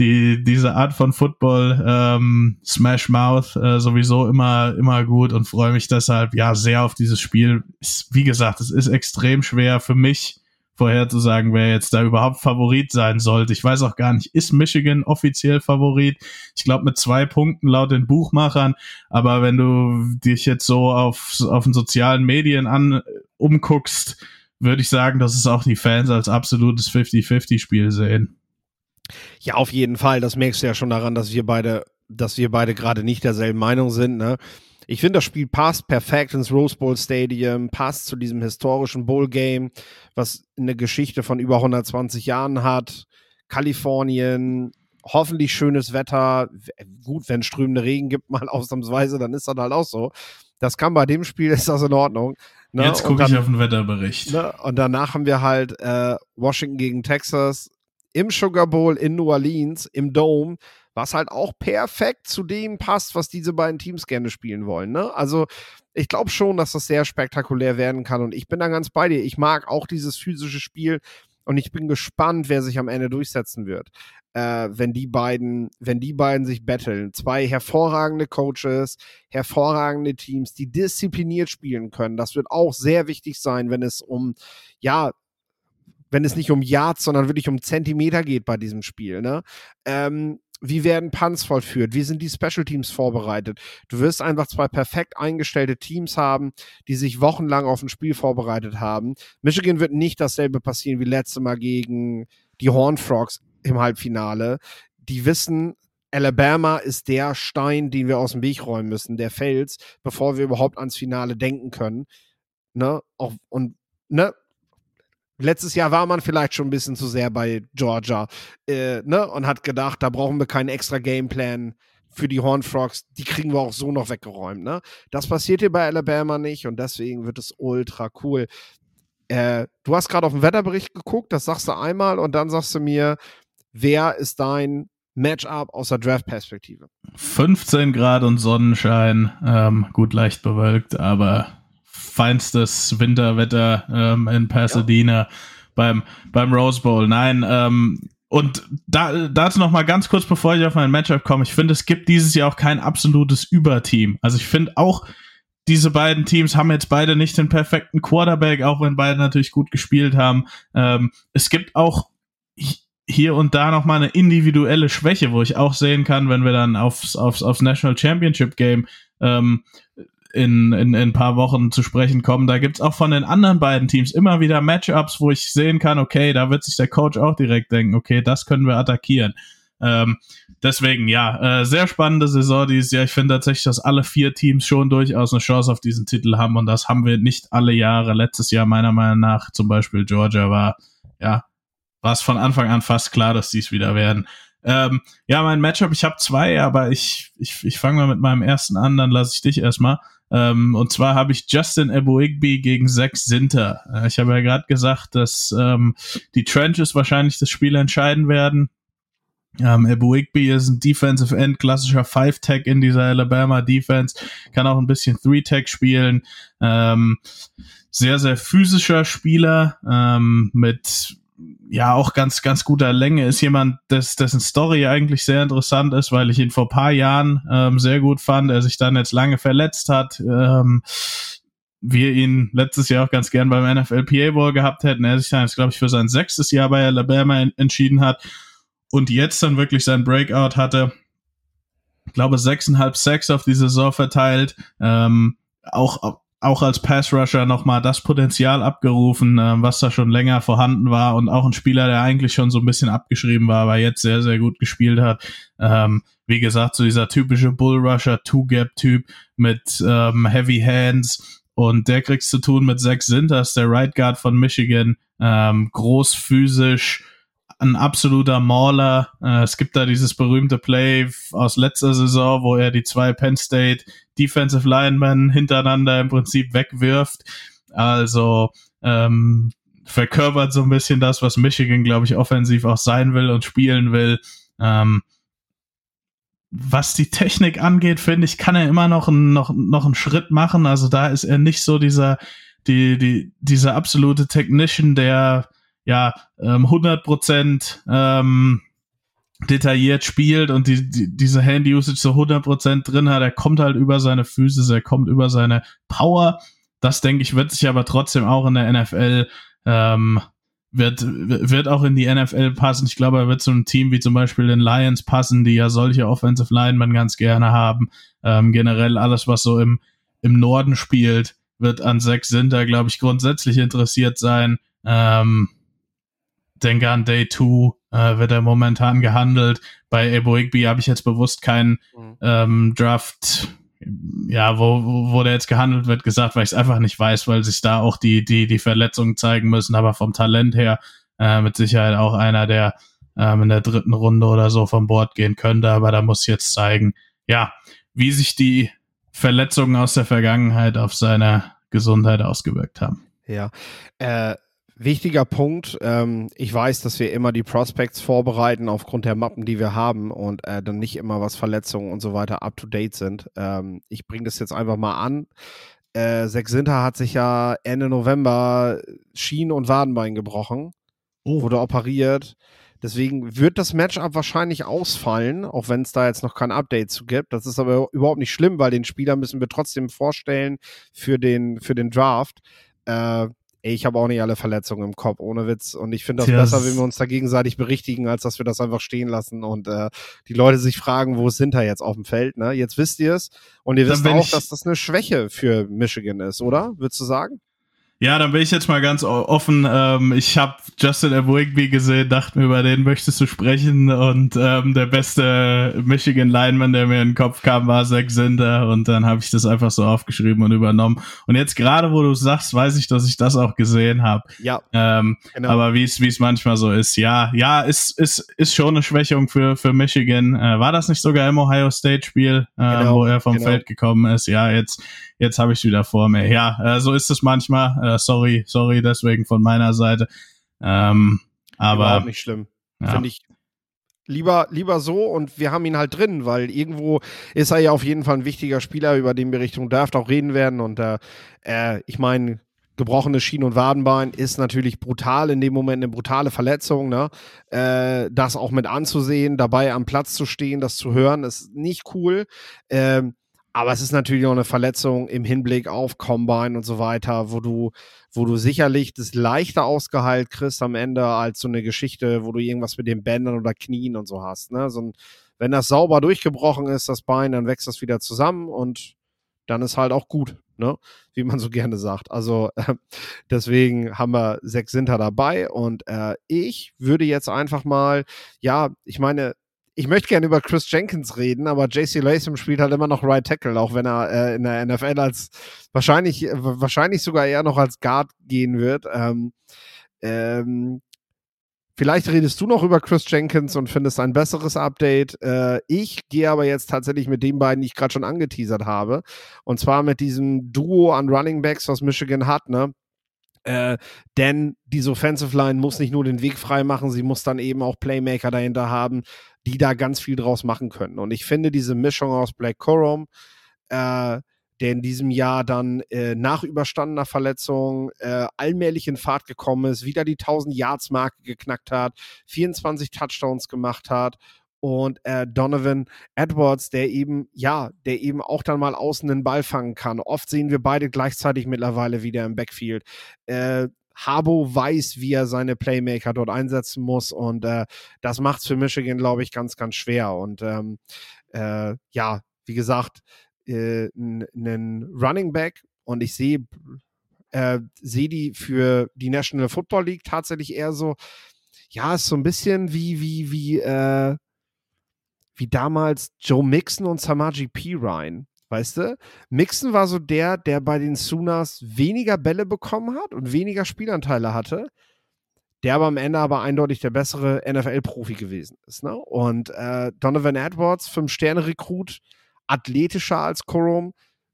die, diese Art von Football, ähm, Smash Mouth, äh, sowieso immer, immer gut und freue mich deshalb, ja, sehr auf dieses Spiel. Ist, wie gesagt, es ist extrem schwer für mich, vorherzusagen, wer jetzt da überhaupt Favorit sein sollte. Ich weiß auch gar nicht, ist Michigan offiziell Favorit? Ich glaube mit zwei Punkten laut den Buchmachern, aber wenn du dich jetzt so auf, auf den sozialen Medien an umguckst, würde ich sagen, dass es auch die Fans als absolutes 50-50-Spiel sehen. Ja, auf jeden Fall. Das merkst du ja schon daran, dass wir beide, dass wir beide gerade nicht derselben Meinung sind, ne? Ich finde, das Spiel passt perfekt ins Rose Bowl Stadium, passt zu diesem historischen Bowl Game, was eine Geschichte von über 120 Jahren hat. Kalifornien, hoffentlich schönes Wetter. Gut, wenn strömende Regen gibt, (laughs) mal ausnahmsweise, dann ist das halt auch so. Das kann bei dem Spiel, ist das in Ordnung. Ne? Jetzt gucke ich auf den Wetterbericht. Ne? Und danach haben wir halt äh, Washington gegen Texas im Sugar Bowl in New Orleans, im Dome was halt auch perfekt zu dem passt, was diese beiden Teams gerne spielen wollen. Ne? Also ich glaube schon, dass das sehr spektakulär werden kann und ich bin da ganz bei dir. Ich mag auch dieses physische Spiel und ich bin gespannt, wer sich am Ende durchsetzen wird. Äh, wenn die beiden, wenn die beiden sich battlen. Zwei hervorragende Coaches, hervorragende Teams, die diszipliniert spielen können. Das wird auch sehr wichtig sein, wenn es um, ja, wenn es nicht um Yards, sondern wirklich um Zentimeter geht bei diesem Spiel. Ne? Ähm, wie werden Punts vollführt? Wie sind die Special Teams vorbereitet? Du wirst einfach zwei perfekt eingestellte Teams haben, die sich wochenlang auf ein Spiel vorbereitet haben. Michigan wird nicht dasselbe passieren wie letzte Mal gegen die Horn Frogs im Halbfinale. Die wissen, Alabama ist der Stein, den wir aus dem Weg räumen müssen, der Fels, bevor wir überhaupt ans Finale denken können. Ne? Auch, und ne, Letztes Jahr war man vielleicht schon ein bisschen zu sehr bei Georgia äh, ne? und hat gedacht, da brauchen wir keinen extra Gameplan für die Horn Frogs. Die kriegen wir auch so noch weggeräumt. Ne? Das passiert hier bei Alabama nicht und deswegen wird es ultra cool. Äh, du hast gerade auf den Wetterbericht geguckt, das sagst du einmal und dann sagst du mir, wer ist dein Matchup aus der Draft-Perspektive? 15 Grad und Sonnenschein, ähm, gut leicht bewölkt, aber feinstes Winterwetter ähm, in Pasadena ja. beim, beim Rose Bowl. Nein, ähm, und da, dazu noch mal ganz kurz, bevor ich auf mein Matchup komme. Ich finde, es gibt dieses Jahr auch kein absolutes Überteam. Also ich finde auch, diese beiden Teams haben jetzt beide nicht den perfekten Quarterback, auch wenn beide natürlich gut gespielt haben. Ähm, es gibt auch hier und da noch mal eine individuelle Schwäche, wo ich auch sehen kann, wenn wir dann aufs, aufs, aufs National Championship Game ähm, in, in, in ein paar Wochen zu sprechen kommen. Da gibt's auch von den anderen beiden Teams immer wieder Matchups, wo ich sehen kann, okay, da wird sich der Coach auch direkt denken, okay, das können wir attackieren. Ähm, deswegen, ja, äh, sehr spannende Saison dieses Jahr. Ich finde tatsächlich, dass alle vier Teams schon durchaus eine Chance auf diesen Titel haben und das haben wir nicht alle Jahre. Letztes Jahr meiner Meinung nach, zum Beispiel Georgia war, ja, war es von Anfang an fast klar, dass dies wieder werden. Ähm, ja, mein Matchup, ich habe zwei, aber ich, ich, ich fange mal mit meinem ersten an, dann lasse ich dich erstmal. Ähm, und zwar habe ich Justin Eboigby gegen Zach Sinter. Äh, ich habe ja gerade gesagt, dass ähm, die Trenches wahrscheinlich das Spiel entscheiden werden. Ähm, Eboigby ist ein Defensive End, klassischer Five-Tag in dieser Alabama Defense, kann auch ein bisschen Three-Tag spielen. Ähm, sehr, sehr physischer Spieler ähm, mit ja auch ganz, ganz guter Länge, ist jemand, des, dessen Story eigentlich sehr interessant ist, weil ich ihn vor paar Jahren ähm, sehr gut fand, er sich dann jetzt lange verletzt hat. Ähm, wir ihn letztes Jahr auch ganz gern beim NFLPA Bowl gehabt hätten. Er sich dann jetzt, glaube ich, für sein sechstes Jahr bei Alabama entschieden hat und jetzt dann wirklich sein Breakout hatte. Ich glaube, sechseinhalb Sacks auf die Saison verteilt. Ähm, auch auch als Pass-Rusher nochmal das Potenzial abgerufen, äh, was da schon länger vorhanden war und auch ein Spieler, der eigentlich schon so ein bisschen abgeschrieben war, aber jetzt sehr, sehr gut gespielt hat. Ähm, wie gesagt, so dieser typische Bull-Rusher, Two-Gap-Typ mit ähm, Heavy Hands und der kriegst zu tun mit Zach Sinters, der Right Guard von Michigan, ähm, groß physisch, ein absoluter Mauler. Äh, es gibt da dieses berühmte Play aus letzter Saison, wo er die zwei Penn State Defensive Linemen hintereinander im Prinzip wegwirft. Also ähm, verkörpert so ein bisschen das, was Michigan, glaube ich, offensiv auch sein will und spielen will. Ähm, was die Technik angeht, finde ich, kann er immer noch, ein, noch, noch einen Schritt machen. Also da ist er nicht so dieser die, die, dieser absolute Technician, der ja ähm, 100% ähm, detailliert spielt und die, die, diese Hand-Usage so 100% drin hat, er kommt halt über seine Physis, er kommt über seine Power. Das, denke ich, wird sich aber trotzdem auch in der NFL ähm, wird, wird auch in die NFL passen. Ich glaube, er wird zu einem Team wie zum Beispiel den Lions passen, die ja solche Offensive Linemen ganz gerne haben. Ähm, generell alles, was so im, im Norden spielt, wird an Zach Sinter, glaube ich, grundsätzlich interessiert sein. Ähm, denke an Day 2 äh, wird er momentan gehandelt. Bei Ebo Higby habe ich jetzt bewusst keinen mhm. ähm, Draft, ja, wo, wo der jetzt gehandelt wird, gesagt, weil ich es einfach nicht weiß, weil sich da auch die, die, die Verletzungen zeigen müssen. Aber vom Talent her äh, mit Sicherheit auch einer, der ähm, in der dritten Runde oder so vom Bord gehen könnte. Aber da muss jetzt zeigen, ja, wie sich die Verletzungen aus der Vergangenheit auf seine Gesundheit ausgewirkt haben. Ja, äh, Wichtiger Punkt, ähm, ich weiß, dass wir immer die Prospects vorbereiten aufgrund der Mappen, die wir haben und äh, dann nicht immer, was Verletzungen und so weiter up-to-date sind. Ähm, ich bringe das jetzt einfach mal an. Äh, Sex Sinter hat sich ja Ende November Schien- und Wadenbein gebrochen, oh. wurde operiert. Deswegen wird das Matchup wahrscheinlich ausfallen, auch wenn es da jetzt noch kein Update zu gibt. Das ist aber überhaupt nicht schlimm, weil den Spieler müssen wir trotzdem vorstellen für den, für den Draft. Äh, Ey, ich habe auch nicht alle Verletzungen im Kopf, ohne Witz. Und ich finde das Tja, besser, wenn wir uns da gegenseitig berichtigen, als dass wir das einfach stehen lassen und äh, die Leute sich fragen, wo sind da jetzt auf dem Feld. Ne? Jetzt wisst ihr es. Und ihr wisst auch, dass das eine Schwäche für Michigan ist, oder? Würdest du sagen? Ja, dann bin ich jetzt mal ganz offen. Ähm, ich habe Justin Abwigby gesehen, dachte mir, über den möchtest du sprechen. Und ähm, der beste Michigan Lineman, der mir in den Kopf kam, war Zach Sinder. Und dann habe ich das einfach so aufgeschrieben und übernommen. Und jetzt gerade, wo du sagst, weiß ich, dass ich das auch gesehen habe. Ja. Ähm, genau. Aber wie es wie es manchmal so ist, ja, ja, ist ist ist schon eine Schwächung für für Michigan. Äh, war das nicht sogar im Ohio State Spiel, äh, genau, wo er vom genau. Feld gekommen ist? Ja, jetzt jetzt habe ich wieder vor mir. Ja, äh, so ist es manchmal. Äh, sorry, sorry, deswegen von meiner Seite. Ähm, aber Überhaupt nicht schlimm. Ja. Finde ich lieber, lieber so und wir haben ihn halt drin, weil irgendwo ist er ja auf jeden Fall ein wichtiger Spieler, über den wir Richtung Draft auch reden werden. Und äh, äh, ich meine, gebrochenes Schien- und Wadenbein ist natürlich brutal in dem Moment eine brutale Verletzung. Ne? Äh, das auch mit anzusehen, dabei am Platz zu stehen, das zu hören, ist nicht cool. Ähm, aber es ist natürlich auch eine Verletzung im Hinblick auf Combine und so weiter, wo du, wo du sicherlich das leichter ausgeheilt kriegst am Ende als so eine Geschichte, wo du irgendwas mit den Bändern oder Knien und so hast. Ne? So ein, wenn das sauber durchgebrochen ist, das Bein, dann wächst das wieder zusammen und dann ist halt auch gut, ne? wie man so gerne sagt. Also äh, deswegen haben wir sechs Sinter dabei und äh, ich würde jetzt einfach mal, ja, ich meine, ich möchte gerne über Chris Jenkins reden, aber JC Latham spielt halt immer noch Right Tackle, auch wenn er äh, in der NFL als wahrscheinlich, äh, wahrscheinlich sogar eher noch als Guard gehen wird. Ähm, ähm, vielleicht redest du noch über Chris Jenkins und findest ein besseres Update. Äh, ich gehe aber jetzt tatsächlich mit den beiden, die ich gerade schon angeteasert habe. Und zwar mit diesem Duo an Running Backs, was Michigan hat, ne? Äh, denn diese Offensive Line muss nicht nur den Weg frei machen, sie muss dann eben auch Playmaker dahinter haben, die da ganz viel draus machen können. Und ich finde diese Mischung aus Black Corum, äh, der in diesem Jahr dann äh, nach überstandener Verletzung äh, allmählich in Fahrt gekommen ist, wieder die 1000 Yards Marke geknackt hat, 24 Touchdowns gemacht hat und äh, Donovan Edwards, der eben, ja, der eben auch dann mal außen den Ball fangen kann. Oft sehen wir beide gleichzeitig mittlerweile wieder im Backfield. Äh, Harbo weiß, wie er seine Playmaker dort einsetzen muss und äh, das macht es für Michigan, glaube ich, ganz, ganz schwer. Und ähm, äh, ja, wie gesagt, einen äh, Running Back und ich sehe äh, sehe die für die National Football League tatsächlich eher so, ja, ist so ein bisschen wie, wie, wie, äh, wie damals Joe Mixon und Samaji P. Ryan. Weißt du? Mixon war so der, der bei den Sooners weniger Bälle bekommen hat und weniger Spielanteile hatte, der aber am Ende aber eindeutig der bessere NFL-Profi gewesen ist. Ne? Und äh, Donovan Edwards, Fünf-Sterne-Rekrut, athletischer als Corum,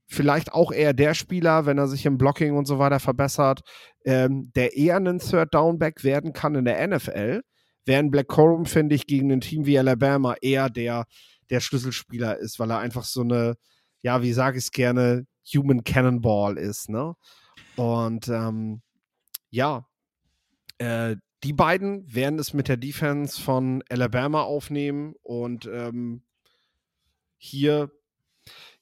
vielleicht auch eher der Spieler, wenn er sich im Blocking und so weiter verbessert, ähm, der eher einen Third-Down-Back werden kann in der NFL während Black Corum, finde ich, gegen ein Team wie Alabama eher der, der Schlüsselspieler ist, weil er einfach so eine, ja, wie sage ich es gerne, Human Cannonball ist, ne? Und ähm, ja, äh, die beiden werden es mit der Defense von Alabama aufnehmen und ähm, hier,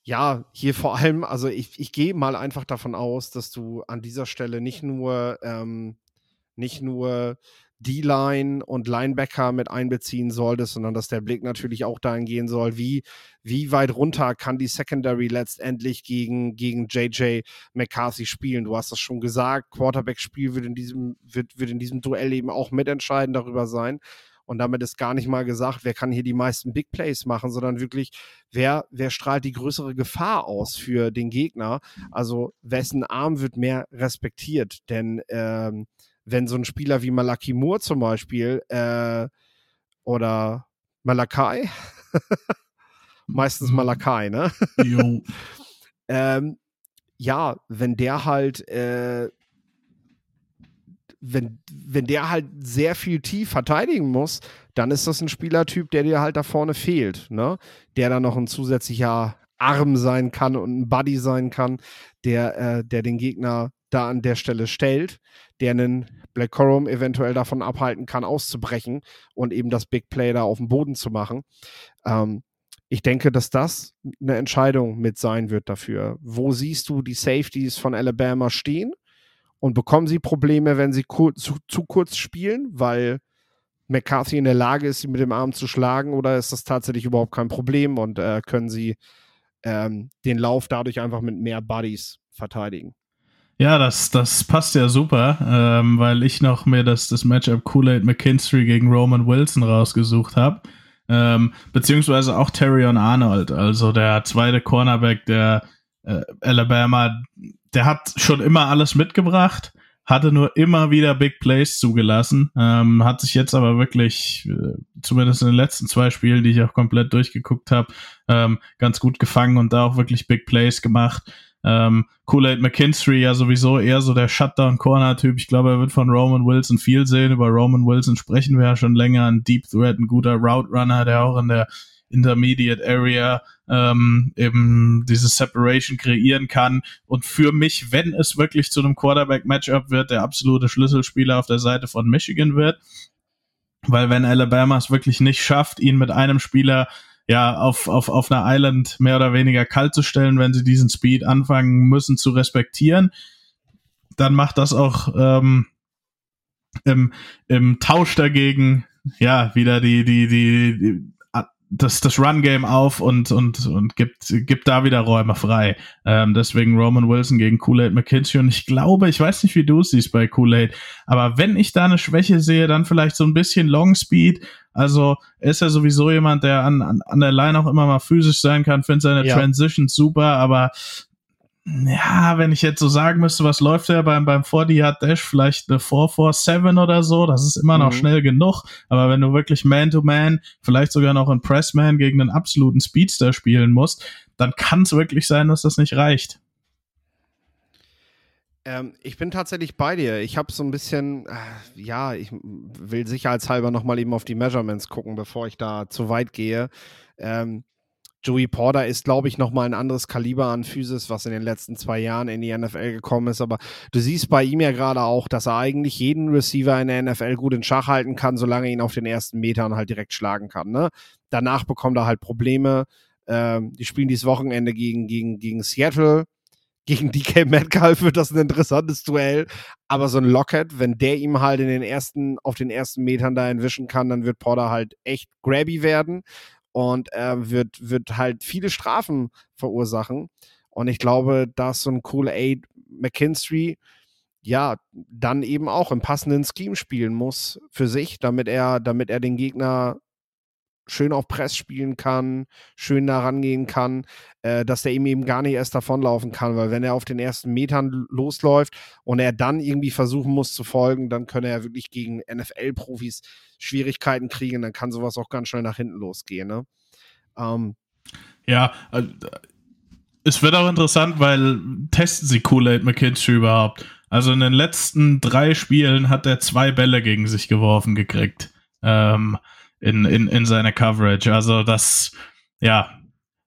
ja, hier vor allem, also ich, ich gehe mal einfach davon aus, dass du an dieser Stelle nicht nur, ähm, nicht nur D-Line und Linebacker mit einbeziehen solltest, sondern dass der Blick natürlich auch dahin gehen soll, wie, wie weit runter kann die Secondary letztendlich gegen, gegen JJ McCarthy spielen. Du hast das schon gesagt, Quarterback-Spiel wird in diesem, wird, wird in diesem Duell eben auch mitentscheidend darüber sein. Und damit ist gar nicht mal gesagt, wer kann hier die meisten Big Plays machen, sondern wirklich, wer, wer strahlt die größere Gefahr aus für den Gegner? Also wessen Arm wird mehr respektiert? Denn ähm, wenn so ein Spieler wie Malaki Moore zum Beispiel äh, oder Malakai, (laughs) meistens mhm. Malakai, ne? Jo. (laughs) ähm, ja, wenn der halt, äh, wenn, wenn der halt sehr viel tief verteidigen muss, dann ist das ein Spielertyp, der dir halt da vorne fehlt, ne? Der dann noch ein zusätzlicher Arm sein kann und ein Buddy sein kann, der, äh, der den Gegner da an der Stelle stellt, der einen Black Corum eventuell davon abhalten kann, auszubrechen und eben das Big Play da auf dem Boden zu machen. Ähm, ich denke, dass das eine Entscheidung mit sein wird dafür. Wo siehst du die Safeties von Alabama stehen? Und bekommen sie Probleme, wenn sie zu, zu kurz spielen, weil McCarthy in der Lage ist, sie mit dem Arm zu schlagen? Oder ist das tatsächlich überhaupt kein Problem und äh, können sie ähm, den Lauf dadurch einfach mit mehr Buddies verteidigen? Ja, das, das passt ja super, ähm, weil ich noch mir das, das Matchup Kool-Aid McKinstry gegen Roman Wilson rausgesucht habe. Ähm, beziehungsweise auch Terrion Arnold, also der zweite Cornerback der äh, Alabama, der hat schon immer alles mitgebracht, hatte nur immer wieder Big Plays zugelassen, ähm, hat sich jetzt aber wirklich, äh, zumindest in den letzten zwei Spielen, die ich auch komplett durchgeguckt habe, ähm, ganz gut gefangen und da auch wirklich Big Plays gemacht. Ähm, Kool-Aid McKinstry ja sowieso eher so der Shutdown-Corner-Typ. Ich glaube, er wird von Roman Wilson viel sehen. Über Roman Wilson sprechen wir ja schon länger. Ein Deep Threat, ein guter Route Runner, der auch in der Intermediate Area ähm, eben diese Separation kreieren kann. Und für mich, wenn es wirklich zu einem Quarterback-Matchup wird, der absolute Schlüsselspieler auf der Seite von Michigan wird. Weil wenn Alabama es wirklich nicht schafft, ihn mit einem Spieler ja, auf, auf, auf einer Island mehr oder weniger kalt zu stellen, wenn sie diesen Speed anfangen müssen zu respektieren, dann macht das auch ähm, im, im Tausch dagegen ja wieder die, die, die, die das, das Run-Game auf und, und, und gibt, gibt da wieder Räume frei. Ähm, deswegen Roman Wilson gegen Kool-Aid McKinsey. Und ich glaube, ich weiß nicht, wie du es siehst bei Kool-Aid, aber wenn ich da eine Schwäche sehe, dann vielleicht so ein bisschen Long Speed. Also er ist ja sowieso jemand, der an, an, an der Line auch immer mal physisch sein kann, finde seine ja. Transitions super, aber ja, wenn ich jetzt so sagen müsste, was läuft ja beim, beim 40 Dash, vielleicht eine 447 oder so, das ist immer noch mhm. schnell genug. Aber wenn du wirklich Man-to-Man, -Man, vielleicht sogar noch in Pressman gegen einen absoluten Speedster spielen musst, dann kann es wirklich sein, dass das nicht reicht. Ähm, ich bin tatsächlich bei dir. Ich habe so ein bisschen, äh, ja, ich will sicherheitshalber nochmal eben auf die Measurements gucken, bevor ich da zu weit gehe. Ähm, Joey Porter ist, glaube ich, nochmal ein anderes Kaliber an Physis, was in den letzten zwei Jahren in die NFL gekommen ist. Aber du siehst bei ihm ja gerade auch, dass er eigentlich jeden Receiver in der NFL gut in Schach halten kann, solange er ihn auf den ersten Metern halt direkt schlagen kann. Ne? Danach bekommt er halt Probleme. Ähm, die spielen dieses Wochenende gegen, gegen, gegen Seattle. Gegen DK Metcalf wird das ein interessantes Duell. Aber so ein Lockett, wenn der ihm halt in den ersten, auf den ersten Metern da entwischen kann, dann wird Porter halt echt grabby werden und äh, wird, wird halt viele Strafen verursachen. Und ich glaube, dass so ein Cool Aid McKinstry ja dann eben auch im passenden Scheme spielen muss für sich, damit er, damit er den Gegner schön auf Press spielen kann, schön da rangehen kann, äh, dass der ihm eben gar nicht erst davonlaufen kann, weil wenn er auf den ersten Metern losläuft und er dann irgendwie versuchen muss zu folgen, dann könne er wirklich gegen NFL-Profis Schwierigkeiten kriegen, dann kann sowas auch ganz schnell nach hinten losgehen. Ne? Ähm, ja, äh, es wird auch interessant, weil testen sie Kool-Aid McKinstry überhaupt. Also in den letzten drei Spielen hat er zwei Bälle gegen sich geworfen gekriegt. Ähm, in, in, in seiner Coverage. Also das, ja,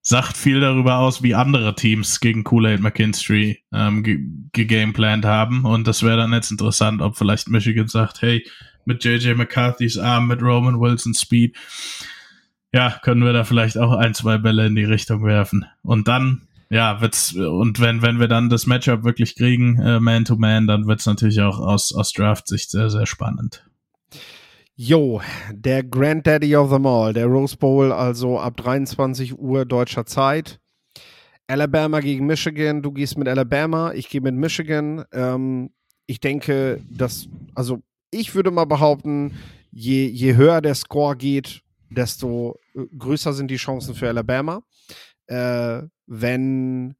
sagt viel darüber aus, wie andere Teams gegen Kool-Aid McKinstry ähm, gegameplant haben. Und das wäre dann jetzt interessant, ob vielleicht Michigan sagt, hey, mit JJ McCarthy's Arm, mit Roman Wilson's Speed, ja, können wir da vielleicht auch ein, zwei Bälle in die Richtung werfen. Und dann, ja, wird's, und wenn, wenn wir dann das Matchup wirklich kriegen, äh, Man-to-Man, -Man, dann wird's natürlich auch aus, aus Draft-Sicht sehr, sehr spannend. Jo, der Granddaddy of them all, der Rose Bowl, also ab 23 Uhr deutscher Zeit. Alabama gegen Michigan, du gehst mit Alabama, ich gehe mit Michigan. Ähm, ich denke, dass, also ich würde mal behaupten, je, je höher der Score geht, desto äh, größer sind die Chancen für Alabama. Äh, wenn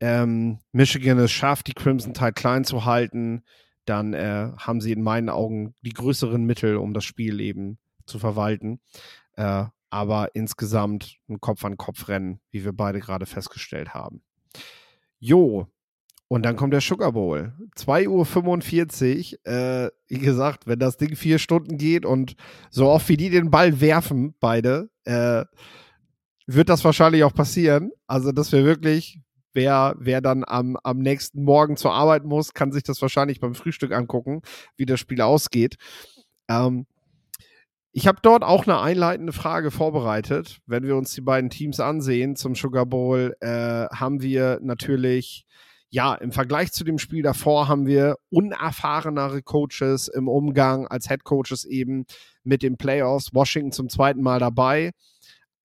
ähm, Michigan es schafft, die Crimson Tide klein zu halten, dann äh, haben sie in meinen Augen die größeren Mittel, um das Spiel eben zu verwalten. Äh, aber insgesamt ein Kopf-an-Kopf-Rennen, wie wir beide gerade festgestellt haben. Jo, und dann kommt der Sugar Bowl. 2.45 Uhr. Äh, wie gesagt, wenn das Ding vier Stunden geht und so oft wie die den Ball werfen, beide, äh, wird das wahrscheinlich auch passieren. Also, dass wir wirklich wer, wer dann am, am nächsten Morgen zur Arbeit muss, kann sich das wahrscheinlich beim Frühstück angucken, wie das Spiel ausgeht. Ähm, ich habe dort auch eine einleitende Frage vorbereitet. Wenn wir uns die beiden Teams ansehen zum Sugar Bowl, äh, haben wir natürlich, ja, im Vergleich zu dem Spiel davor haben wir unerfahrenere Coaches im Umgang als Head Coaches eben mit den Playoffs. Washington zum zweiten Mal dabei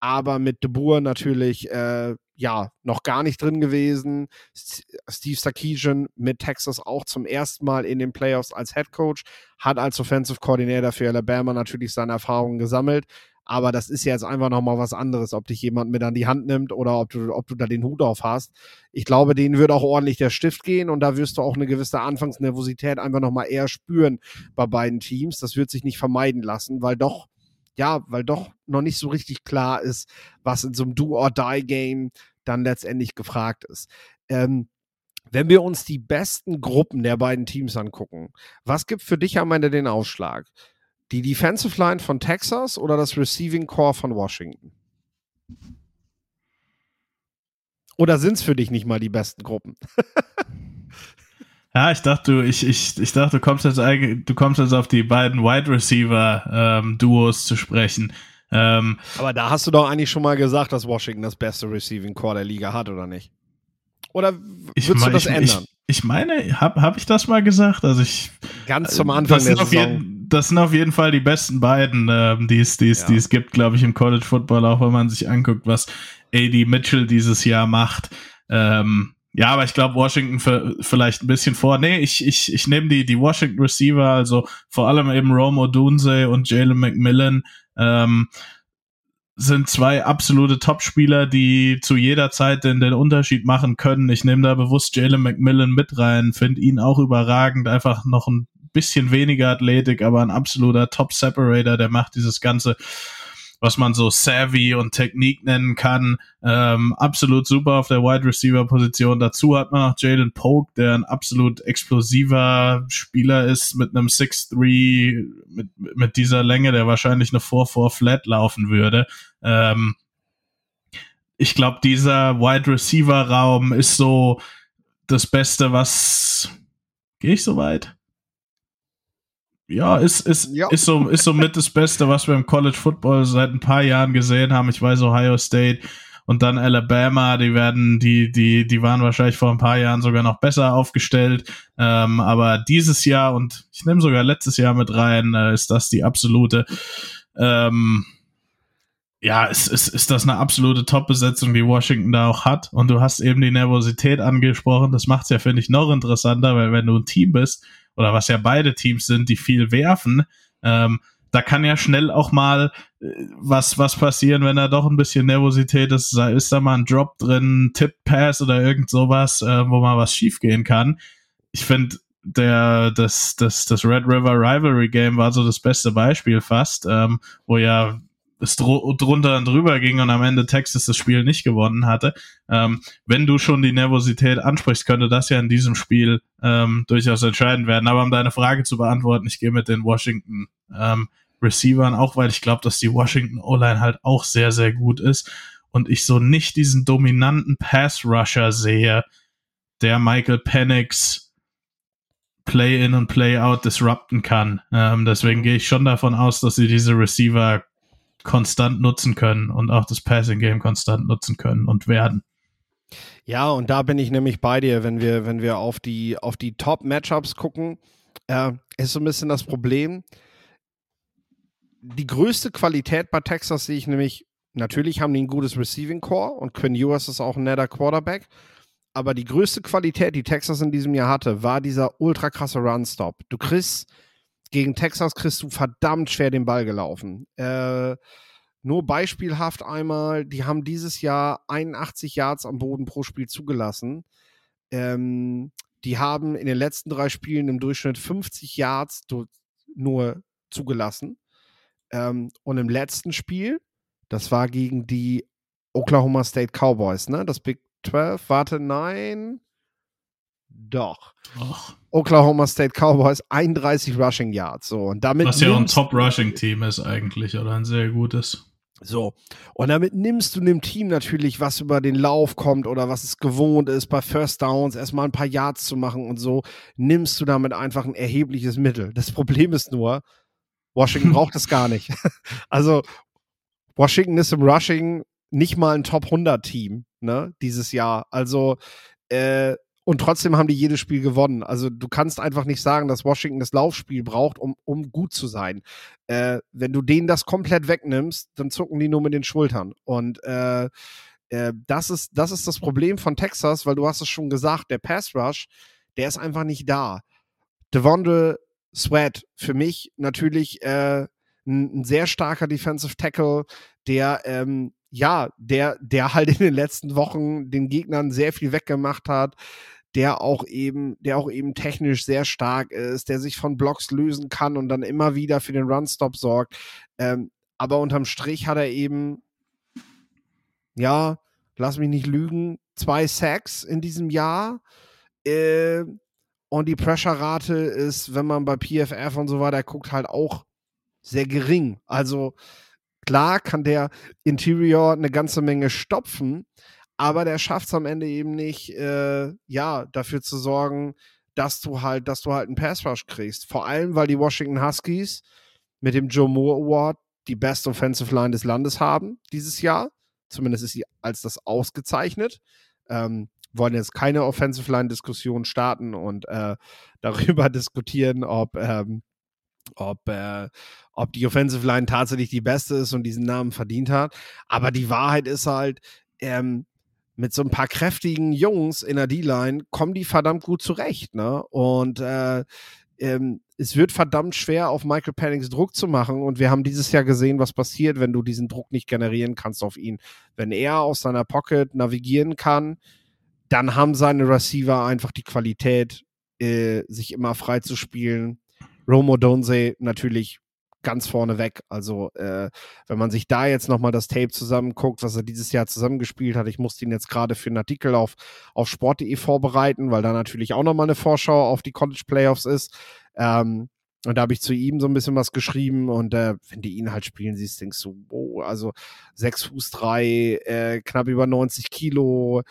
aber mit De Boer natürlich äh, ja noch gar nicht drin gewesen. Steve Sarkisian mit Texas auch zum ersten Mal in den Playoffs als Head Coach, hat als Offensive Coordinator für Alabama natürlich seine Erfahrungen gesammelt. Aber das ist ja jetzt einfach nochmal was anderes, ob dich jemand mit an die Hand nimmt oder ob du, ob du da den Hut auf hast. Ich glaube, denen wird auch ordentlich der Stift gehen und da wirst du auch eine gewisse Anfangsnervosität einfach nochmal eher spüren bei beiden Teams. Das wird sich nicht vermeiden lassen, weil doch ja, weil doch noch nicht so richtig klar ist, was in so einem Do-or-Die-Game dann letztendlich gefragt ist. Ähm, wenn wir uns die besten Gruppen der beiden Teams angucken, was gibt für dich am Ende den Ausschlag? Die Defensive Line von Texas oder das Receiving Core von Washington? Oder sind es für dich nicht mal die besten Gruppen? (laughs) Ja, ich dachte, du, ich, ich, ich dachte, du kommst jetzt eigentlich, du kommst jetzt auf die beiden Wide Receiver ähm, Duos zu sprechen. Ähm, Aber da hast du doch eigentlich schon mal gesagt, dass Washington das beste Receiving Core der Liga hat, oder nicht? Oder würdest ich, du das ich, ändern? Ich, ich meine, habe hab ich das mal gesagt? Also ich ganz zum Anfang der Saison. Jeden, das sind auf jeden Fall die besten beiden, ähm, die es, die es, ja. die es gibt, glaube ich, im College Football, auch wenn man sich anguckt, was AD Mitchell dieses Jahr macht. Ähm, ja, aber ich glaube, Washington für, vielleicht ein bisschen vor. Nee, ich, ich, ich nehme die, die Washington Receiver, also vor allem eben Rome Dunze und Jalen McMillan, ähm, sind zwei absolute Topspieler, die zu jeder Zeit den, den Unterschied machen können. Ich nehme da bewusst Jalen McMillan mit rein, finde ihn auch überragend, einfach noch ein bisschen weniger Athletik, aber ein absoluter Top-Separator, der macht dieses ganze was man so Savvy und Technik nennen kann. Ähm, absolut super auf der Wide Receiver Position. Dazu hat man noch Jalen Polk, der ein absolut explosiver Spieler ist mit einem 6'3, mit, mit dieser Länge, der wahrscheinlich eine 4-4 Flat laufen würde. Ähm, ich glaube, dieser Wide Receiver Raum ist so das Beste, was gehe ich so weit? Ja, ist, ist, ja. ist so, ist so mit das Beste, was wir im College Football seit ein paar Jahren gesehen haben. Ich weiß, Ohio State und dann Alabama, die werden, die, die, die waren wahrscheinlich vor ein paar Jahren sogar noch besser aufgestellt. Ähm, aber dieses Jahr und ich nehme sogar letztes Jahr mit rein, äh, ist das die absolute, ähm, ja, ist, ist, ist das eine absolute Top-Besetzung, die Washington da auch hat. Und du hast eben die Nervosität angesprochen. Das macht es ja, finde ich, noch interessanter, weil wenn du ein Team bist, oder was ja beide Teams sind, die viel werfen, ähm, da kann ja schnell auch mal äh, was, was passieren, wenn da doch ein bisschen Nervosität ist. Da ist da mal ein Drop drin, Tip Pass oder irgend sowas, äh, wo mal was schiefgehen kann. Ich finde, der, das, das, das Red River Rivalry Game war so das beste Beispiel fast, ähm, wo ja es drunter und drüber ging und am Ende Texas das Spiel nicht gewonnen hatte. Ähm, wenn du schon die Nervosität ansprichst, könnte das ja in diesem Spiel ähm, durchaus entscheidend werden. Aber um deine Frage zu beantworten, ich gehe mit den Washington ähm, Receivern, auch weil ich glaube, dass die Washington O-Line halt auch sehr, sehr gut ist. und ich so nicht diesen dominanten Pass-Rusher sehe, der Michael Penix Play-in und Play-out disrupten kann. Ähm, deswegen gehe ich schon davon aus, dass sie diese Receiver konstant nutzen können und auch das Passing-Game konstant nutzen können und werden. Ja, und da bin ich nämlich bei dir, wenn wir, wenn wir auf die, auf die Top-Matchups gucken, äh, ist so ein bisschen das Problem. Die größte Qualität bei Texas sehe ich nämlich, natürlich haben die ein gutes Receiving Core und Quinn Ewers ist auch ein netter Quarterback. Aber die größte Qualität, die Texas in diesem Jahr hatte, war dieser ultra krasse Run-Stop. Du kriegst gegen Texas kriegst du verdammt schwer den Ball gelaufen. Äh, nur beispielhaft einmal, die haben dieses Jahr 81 Yards am Boden pro Spiel zugelassen. Ähm, die haben in den letzten drei Spielen im Durchschnitt 50 Yards nur zugelassen. Ähm, und im letzten Spiel, das war gegen die Oklahoma State Cowboys, ne? Das Big 12, warte, nein. Doch. Och. Oklahoma State Cowboys 31 Rushing Yards. So, und damit Was ja ein Top-Rushing-Team ist eigentlich, oder ein sehr gutes. So, und damit nimmst du dem Team natürlich, was über den Lauf kommt oder was es gewohnt ist, bei First Downs erstmal ein paar Yards zu machen und so, nimmst du damit einfach ein erhebliches Mittel. Das Problem ist nur, Washington (laughs) braucht es gar nicht. (laughs) also, Washington ist im Rushing nicht mal ein Top 100 Team, ne, dieses Jahr. Also, äh, und trotzdem haben die jedes Spiel gewonnen. Also du kannst einfach nicht sagen, dass Washington das Laufspiel braucht, um, um gut zu sein. Äh, wenn du denen das komplett wegnimmst, dann zucken die nur mit den Schultern. Und äh, äh, das, ist, das ist das Problem von Texas, weil du hast es schon gesagt, der Pass Rush, der ist einfach nicht da. Devondre Sweat, für mich natürlich äh, ein, ein, sehr starker Defensive Tackle, der ähm, ja, der, der halt in den letzten Wochen den Gegnern sehr viel weggemacht hat, der auch eben, der auch eben technisch sehr stark ist, der sich von Blocks lösen kann und dann immer wieder für den Runstop sorgt. Ähm, aber unterm Strich hat er eben, ja, lass mich nicht lügen, zwei Sacks in diesem Jahr. Äh, und die Pressure-Rate ist, wenn man bei PFF und so weiter guckt, halt auch sehr gering. Also klar kann der Interior eine ganze Menge stopfen, aber der schafft es am Ende eben nicht, äh, ja, dafür zu sorgen, dass du halt, dass du halt einen Pass Rush kriegst. Vor allem, weil die Washington Huskies mit dem Joe Moore Award die Best Offensive Line des Landes haben dieses Jahr. Zumindest ist sie als das ausgezeichnet. Ähm, wollen jetzt keine Offensive Line Diskussion starten und äh, (laughs) darüber diskutieren, ob ähm, ob, äh, ob die Offensive Line tatsächlich die beste ist und diesen Namen verdient hat. Aber die Wahrheit ist halt, ähm, mit so ein paar kräftigen Jungs in der D-Line kommen die verdammt gut zurecht, ne? Und äh, ähm, es wird verdammt schwer, auf Michael Pennings Druck zu machen. Und wir haben dieses Jahr gesehen, was passiert, wenn du diesen Druck nicht generieren kannst auf ihn. Wenn er aus seiner Pocket navigieren kann, dann haben seine Receiver einfach die Qualität, äh, sich immer frei zu spielen. Romo Donze natürlich ganz vorne weg. Also, äh, wenn man sich da jetzt nochmal das Tape zusammenguckt, was er dieses Jahr zusammengespielt hat, ich musste ihn jetzt gerade für einen Artikel auf, auf sport.de vorbereiten, weil da natürlich auch nochmal eine Vorschau auf die College Playoffs ist. Ähm, und da habe ich zu ihm so ein bisschen was geschrieben und äh, wenn du ihn halt spielen siehst, denkst du, wow, also sechs Fuß drei, äh, knapp über 90 Kilo,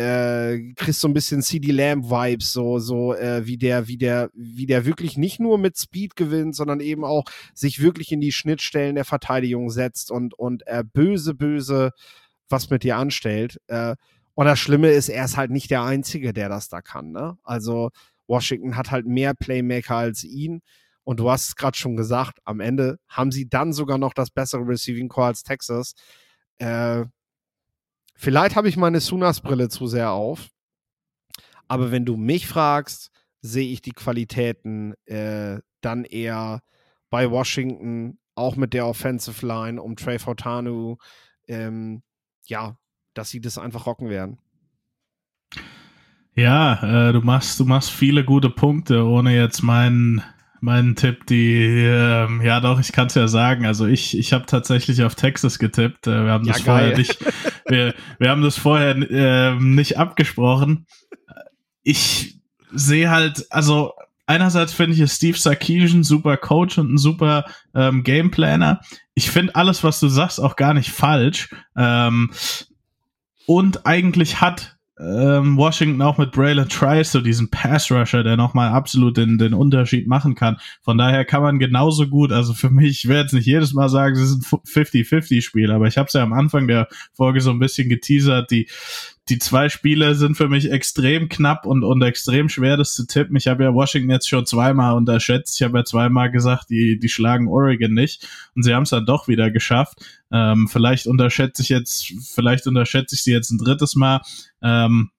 äh, kriegst so ein bisschen CD Lamb Vibes, so so äh, wie der wie der wie der wirklich nicht nur mit Speed gewinnt, sondern eben auch sich wirklich in die Schnittstellen der Verteidigung setzt und und äh, böse böse was mit dir anstellt. Äh, und das Schlimme ist, er ist halt nicht der einzige, der das da kann. Ne? Also Washington hat halt mehr Playmaker als ihn. Und du hast es gerade schon gesagt, am Ende haben sie dann sogar noch das bessere Receiving Core als Texas. Äh, Vielleicht habe ich meine Sunas-Brille zu sehr auf. Aber wenn du mich fragst, sehe ich die Qualitäten äh, dann eher bei Washington, auch mit der Offensive Line um Trey Fortanu. Ähm, ja, dass sie das einfach rocken werden. Ja, äh, du machst, du machst viele gute Punkte, ohne jetzt meinen mein Tipp, die, ähm, ja doch, ich kann es ja sagen. Also ich, ich habe tatsächlich auf Texas getippt. Äh, wir haben ja, das geil. vorher nicht, wir, wir haben das vorher äh, nicht abgesprochen. Ich sehe halt, also einerseits finde ich, Steve Sarkisian super Coach und ein super ähm, Gameplaner. Ich finde alles, was du sagst, auch gar nicht falsch. Ähm, und eigentlich hat ähm, Washington auch mit Braylon Trice, so diesen Pass-Rusher, der nochmal absolut den, den Unterschied machen kann. Von daher kann man genauso gut, also für mich, ich werde jetzt nicht jedes Mal sagen, es ist ein 50-50-Spiel, aber ich habe es ja am Anfang der Folge so ein bisschen geteasert, die, die zwei Spiele sind für mich extrem knapp und, und extrem schwer, das zu tippen. Ich habe ja Washington jetzt schon zweimal unterschätzt. Ich habe ja zweimal gesagt, die, die schlagen Oregon nicht. Und sie haben es dann doch wieder geschafft. Ähm, vielleicht unterschätze ich jetzt, vielleicht unterschätze ich sie jetzt ein drittes Mal. Ähm,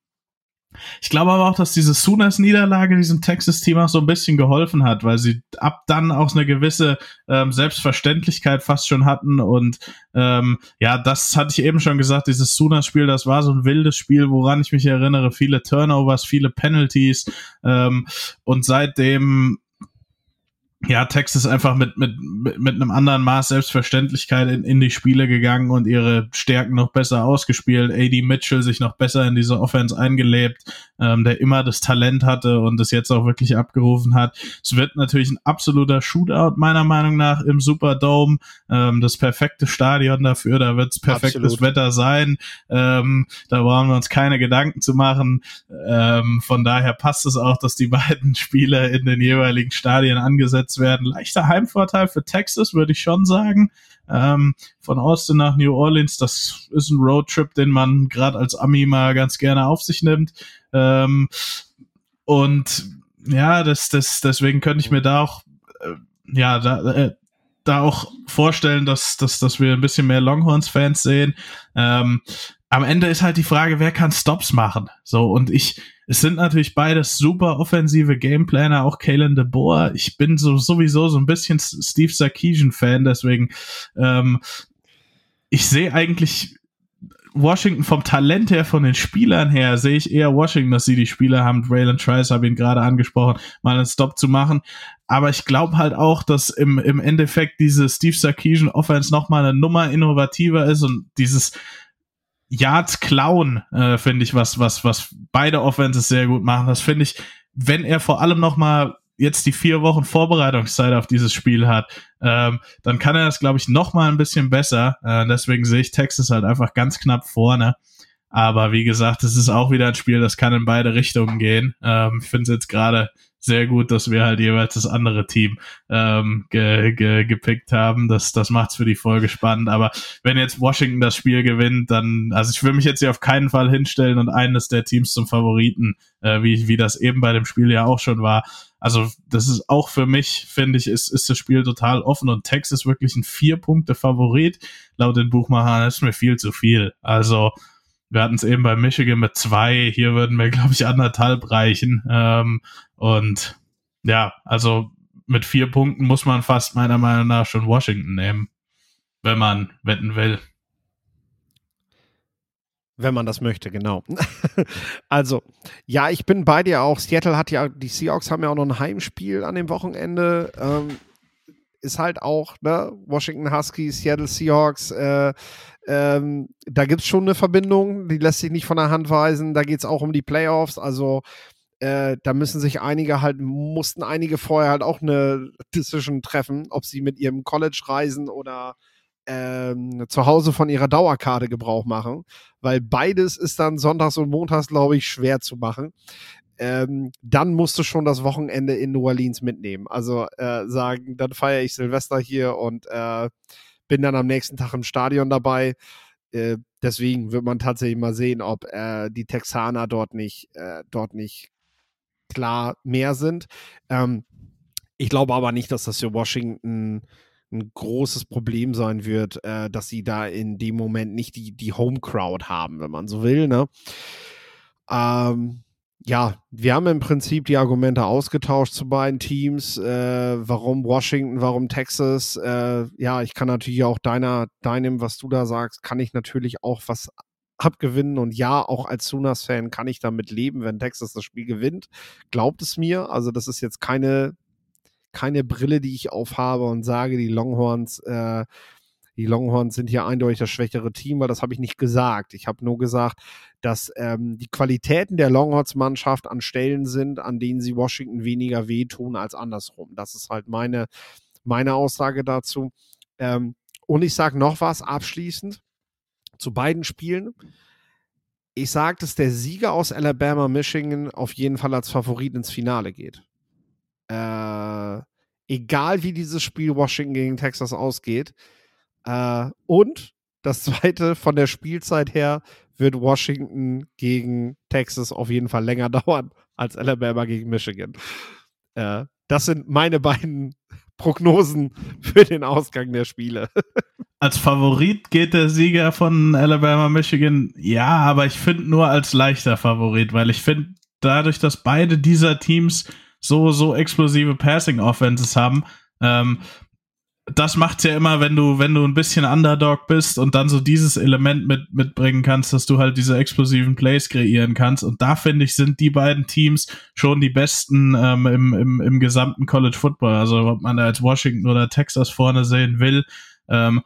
ich glaube aber auch, dass diese Sooners-Niederlage diesem Texas-Team auch so ein bisschen geholfen hat, weil sie ab dann auch eine gewisse ähm, Selbstverständlichkeit fast schon hatten. Und ähm, ja, das hatte ich eben schon gesagt, dieses Sooners-Spiel, das war so ein wildes Spiel, woran ich mich erinnere. Viele Turnovers, viele Penalties. Ähm, und seitdem ja, Texas einfach mit, mit, mit einem anderen Maß Selbstverständlichkeit in, in die Spiele gegangen und ihre Stärken noch besser ausgespielt. AD Mitchell sich noch besser in diese Offense eingelebt, ähm, der immer das Talent hatte und das jetzt auch wirklich abgerufen hat. Es wird natürlich ein absoluter Shootout, meiner Meinung nach, im Superdome. Ähm, das perfekte Stadion dafür, da wird es perfektes Absolut. Wetter sein. Ähm, da brauchen wir uns keine Gedanken zu machen. Ähm, von daher passt es auch, dass die beiden (laughs) Spiele in den jeweiligen Stadien angesetzt umgesetzt werden. Leichter Heimvorteil für Texas, würde ich schon sagen. Ähm, von Austin nach New Orleans, das ist ein Roadtrip, den man gerade als Ami mal ganz gerne auf sich nimmt. Ähm, und ja, das, das, deswegen könnte ich mir da auch, äh, ja, da, äh, da auch vorstellen, dass, dass, dass wir ein bisschen mehr Longhorns-Fans sehen. Ähm, am Ende ist halt die Frage, wer kann Stops machen? So, und ich, es sind natürlich beides super offensive Gameplaner, auch Kalen de Boer. Ich bin so sowieso so ein bisschen Steve Sarkisian-Fan, deswegen ähm, ich sehe eigentlich Washington vom Talent her, von den Spielern her, sehe ich eher Washington, dass sie die Spieler haben. Raylan Trice habe ihn gerade angesprochen, mal einen Stop zu machen. Aber ich glaube halt auch, dass im, im Endeffekt diese Steve Sarkisian Offense nochmal eine Nummer innovativer ist und dieses Yards klauen, äh, finde ich, was, was, was beide Offenses sehr gut machen. Das finde ich, wenn er vor allem noch mal jetzt die vier Wochen Vorbereitungszeit auf dieses Spiel hat, ähm, dann kann er das, glaube ich, noch mal ein bisschen besser. Äh, deswegen sehe ich Texas halt einfach ganz knapp vorne. Aber wie gesagt, es ist auch wieder ein Spiel, das kann in beide Richtungen gehen. Ähm, ich finde es jetzt gerade sehr gut, dass wir halt jeweils das andere Team ähm, ge, ge, gepickt haben. Das, das macht's für die Folge spannend. Aber wenn jetzt Washington das Spiel gewinnt, dann, also ich will mich jetzt hier auf keinen Fall hinstellen und eines der Teams zum Favoriten, äh, wie, wie das eben bei dem Spiel ja auch schon war. Also das ist auch für mich, finde ich, ist, ist das Spiel total offen und Texas wirklich ein Vier-Punkte-Favorit. Laut den Buchmachern ist mir viel zu viel. Also wir hatten es eben bei Michigan mit zwei, hier würden wir, glaube ich, anderthalb reichen. Ähm, und ja, also mit vier Punkten muss man fast meiner Meinung nach schon Washington nehmen, wenn man wetten will. Wenn man das möchte, genau. (laughs) also, ja, ich bin bei dir auch. Seattle hat ja, die Seahawks haben ja auch noch ein Heimspiel an dem Wochenende. Ähm, ist halt auch, ne, Washington Huskies, Seattle Seahawks, äh, ähm, da gibt es schon eine Verbindung, die lässt sich nicht von der Hand weisen. Da geht es auch um die Playoffs. Also äh, da müssen sich einige halt, mussten einige vorher halt auch eine Decision treffen, ob sie mit ihrem College reisen oder ähm, zu Hause von ihrer Dauerkarte Gebrauch machen. Weil beides ist dann sonntags und montags, glaube ich, schwer zu machen. Ähm, dann musst du schon das Wochenende in New Orleans mitnehmen. Also äh, sagen, dann feiere ich Silvester hier und äh, bin dann am nächsten Tag im Stadion dabei. Äh, deswegen wird man tatsächlich mal sehen, ob äh, die Texaner dort nicht, äh, dort nicht klar mehr sind. Ähm, ich glaube aber nicht, dass das für Washington ein großes Problem sein wird, äh, dass sie da in dem Moment nicht die, die Home Crowd haben, wenn man so will. Ne? Ähm, ja, wir haben im Prinzip die Argumente ausgetauscht zu beiden Teams. Äh, warum Washington, warum Texas? Äh, ja, ich kann natürlich auch deiner, deinem, was du da sagst, kann ich natürlich auch was abgewinnen. Und ja, auch als Sunas-Fan kann ich damit leben, wenn Texas das Spiel gewinnt. Glaubt es mir. Also, das ist jetzt keine, keine Brille, die ich aufhabe und sage, die Longhorns, äh, die Longhorns sind hier eindeutig das schwächere Team, weil das habe ich nicht gesagt. Ich habe nur gesagt, dass ähm, die Qualitäten der Longhorns-Mannschaft an Stellen sind, an denen sie Washington weniger wehtun als andersrum. Das ist halt meine, meine Aussage dazu. Ähm, und ich sage noch was abschließend zu beiden Spielen. Ich sage, dass der Sieger aus Alabama, Michigan auf jeden Fall als Favorit ins Finale geht. Äh, egal wie dieses Spiel Washington gegen Texas ausgeht. Äh, und das (laughs) zweite von der Spielzeit her wird Washington gegen Texas auf jeden Fall länger (laughs) dauern als Alabama gegen Michigan. Äh, das sind meine beiden (laughs) Prognosen für den Ausgang der Spiele. Als Favorit geht der Sieger von Alabama, Michigan, ja, aber ich finde nur als leichter Favorit, weil ich finde, dadurch, dass beide dieser Teams so, so explosive Passing Offenses haben. Ähm, das macht's ja immer, wenn du, wenn du ein bisschen Underdog bist und dann so dieses Element mit, mitbringen kannst, dass du halt diese explosiven Plays kreieren kannst. Und da finde ich, sind die beiden Teams schon die besten ähm, im, im, im gesamten College Football. Also ob man da jetzt Washington oder Texas vorne sehen will. Ähm,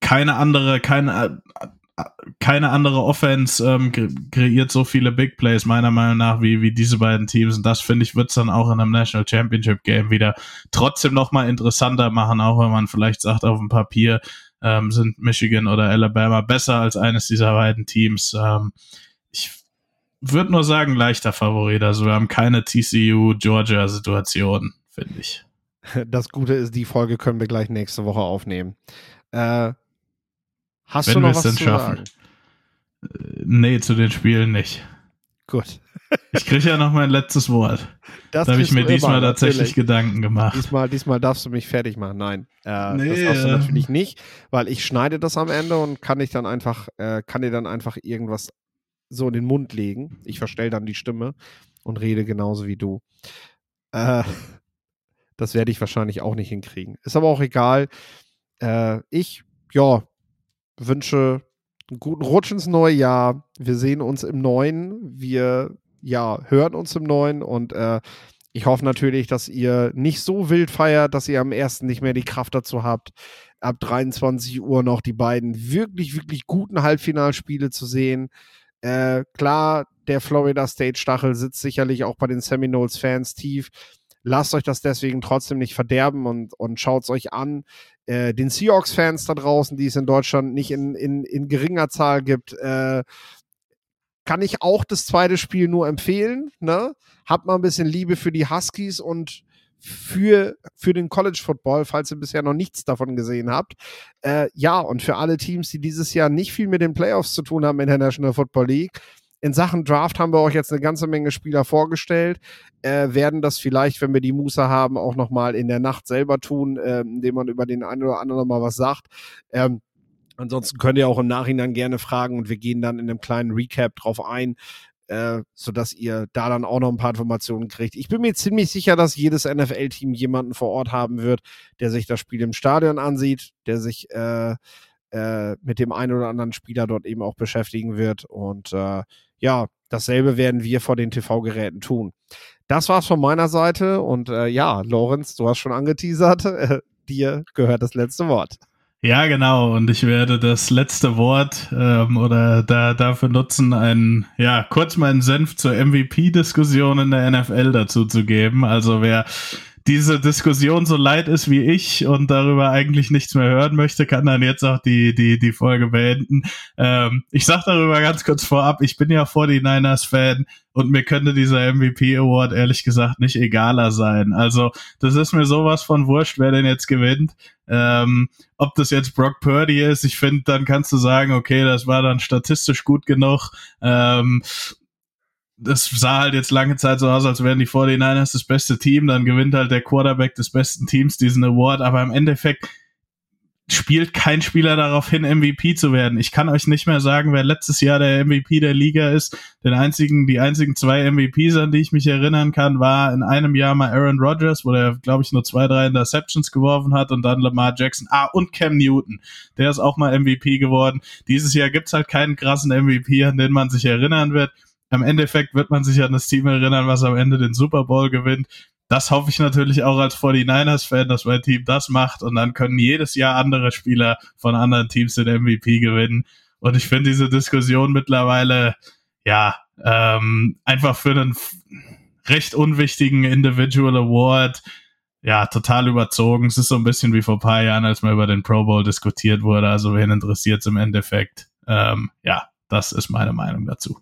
keine andere, keine, keine andere Offense ähm, kreiert so viele Big Plays, meiner Meinung nach, wie, wie diese beiden Teams. Und das, finde ich, wird es dann auch in einem National Championship Game wieder trotzdem nochmal interessanter machen, auch wenn man vielleicht sagt, auf dem Papier ähm, sind Michigan oder Alabama besser als eines dieser beiden Teams. Ähm, ich würde nur sagen, leichter Favorit. Also wir haben keine TCU-Georgia-Situation, finde ich. Das Gute ist, die Folge können wir gleich nächste Woche aufnehmen. Äh, Hast Wenn du noch was denn zu schaffen. sagen? Äh, Nee, zu den Spielen nicht. Gut. Ich kriege ja noch mein letztes Wort. Das da habe ich mir diesmal immer, tatsächlich natürlich. Gedanken gemacht. Diesmal, diesmal darfst du mich fertig machen. Nein, äh, Nee, das darfst du äh. natürlich nicht, weil ich schneide das am Ende und kann ich dann einfach, äh, kann dir dann einfach irgendwas so in den Mund legen. Ich verstell dann die Stimme und rede genauso wie du. Äh, (laughs) das werde ich wahrscheinlich auch nicht hinkriegen. Ist aber auch egal. Äh, ich, ja, wünsche einen guten Rutsch ins neue Jahr. Wir sehen uns im neuen. Wir, ja, hören uns im neuen und äh, ich hoffe natürlich, dass ihr nicht so wild feiert, dass ihr am ersten nicht mehr die Kraft dazu habt, ab 23 Uhr noch die beiden wirklich, wirklich guten Halbfinalspiele zu sehen. Äh, klar, der Florida State Stachel sitzt sicherlich auch bei den Seminoles Fans tief. Lasst euch das deswegen trotzdem nicht verderben und, und schaut es euch an. Äh, den Seahawks-Fans da draußen, die es in Deutschland nicht in, in, in geringer Zahl gibt, äh, kann ich auch das zweite Spiel nur empfehlen. Ne? Habt mal ein bisschen Liebe für die Huskies und für, für den College Football, falls ihr bisher noch nichts davon gesehen habt. Äh, ja, und für alle Teams, die dieses Jahr nicht viel mit den Playoffs zu tun haben in der National Football League. In Sachen Draft haben wir euch jetzt eine ganze Menge Spieler vorgestellt, äh, werden das vielleicht, wenn wir die Muße haben, auch nochmal in der Nacht selber tun, äh, indem man über den einen oder anderen mal was sagt. Ähm, Ansonsten könnt ihr auch im Nachhinein gerne fragen und wir gehen dann in einem kleinen Recap drauf ein, äh, sodass ihr da dann auch noch ein paar Informationen kriegt. Ich bin mir ziemlich sicher, dass jedes NFL-Team jemanden vor Ort haben wird, der sich das Spiel im Stadion ansieht, der sich äh, äh, mit dem einen oder anderen Spieler dort eben auch beschäftigen wird. Und äh, ja, dasselbe werden wir vor den TV-Geräten tun. Das war's von meiner Seite und äh, ja, Lorenz, du hast schon angeteasert, äh, (laughs) dir gehört das letzte Wort. Ja, genau. Und ich werde das letzte Wort ähm, oder da dafür nutzen, einen, ja, kurz meinen Senf zur MVP-Diskussion in der NFL dazu zu geben. Also wer diese Diskussion so leid ist wie ich und darüber eigentlich nichts mehr hören möchte, kann dann jetzt auch die, die, die Folge beenden. Ähm, ich sag darüber ganz kurz vorab, ich bin ja 49ers-Fan und mir könnte dieser MVP Award ehrlich gesagt nicht egaler sein. Also, das ist mir sowas von wurscht, wer denn jetzt gewinnt. Ähm, ob das jetzt Brock Purdy ist, ich finde, dann kannst du sagen, okay, das war dann statistisch gut genug. Ähm, das sah halt jetzt lange Zeit so aus, als wären die 49ers das beste Team, dann gewinnt halt der Quarterback des besten Teams diesen Award, aber im Endeffekt spielt kein Spieler darauf hin, MVP zu werden. Ich kann euch nicht mehr sagen, wer letztes Jahr der MVP der Liga ist. Den einzigen, die einzigen zwei MVPs, an die ich mich erinnern kann, war in einem Jahr mal Aaron Rodgers, wo der, glaube ich, nur zwei, drei Interceptions geworfen hat und dann Lamar Jackson. Ah, und Cam Newton. Der ist auch mal MVP geworden. Dieses Jahr gibt's halt keinen krassen MVP, an den man sich erinnern wird. Im Endeffekt wird man sich an das Team erinnern, was am Ende den Super Bowl gewinnt. das hoffe ich natürlich auch als 49ers-Fan, dass mein Team das macht und dann können jedes Jahr andere Spieler von anderen Teams den MVP gewinnen. Und ich finde diese Diskussion mittlerweile, ja, ähm, einfach für einen recht unwichtigen Individual Award, ja, total überzogen. Es ist so ein bisschen wie vor ein paar Jahren, als mal über den Pro Bowl diskutiert wurde. Also wen interessiert es im Endeffekt? Ähm, ja, das ist meine Meinung dazu.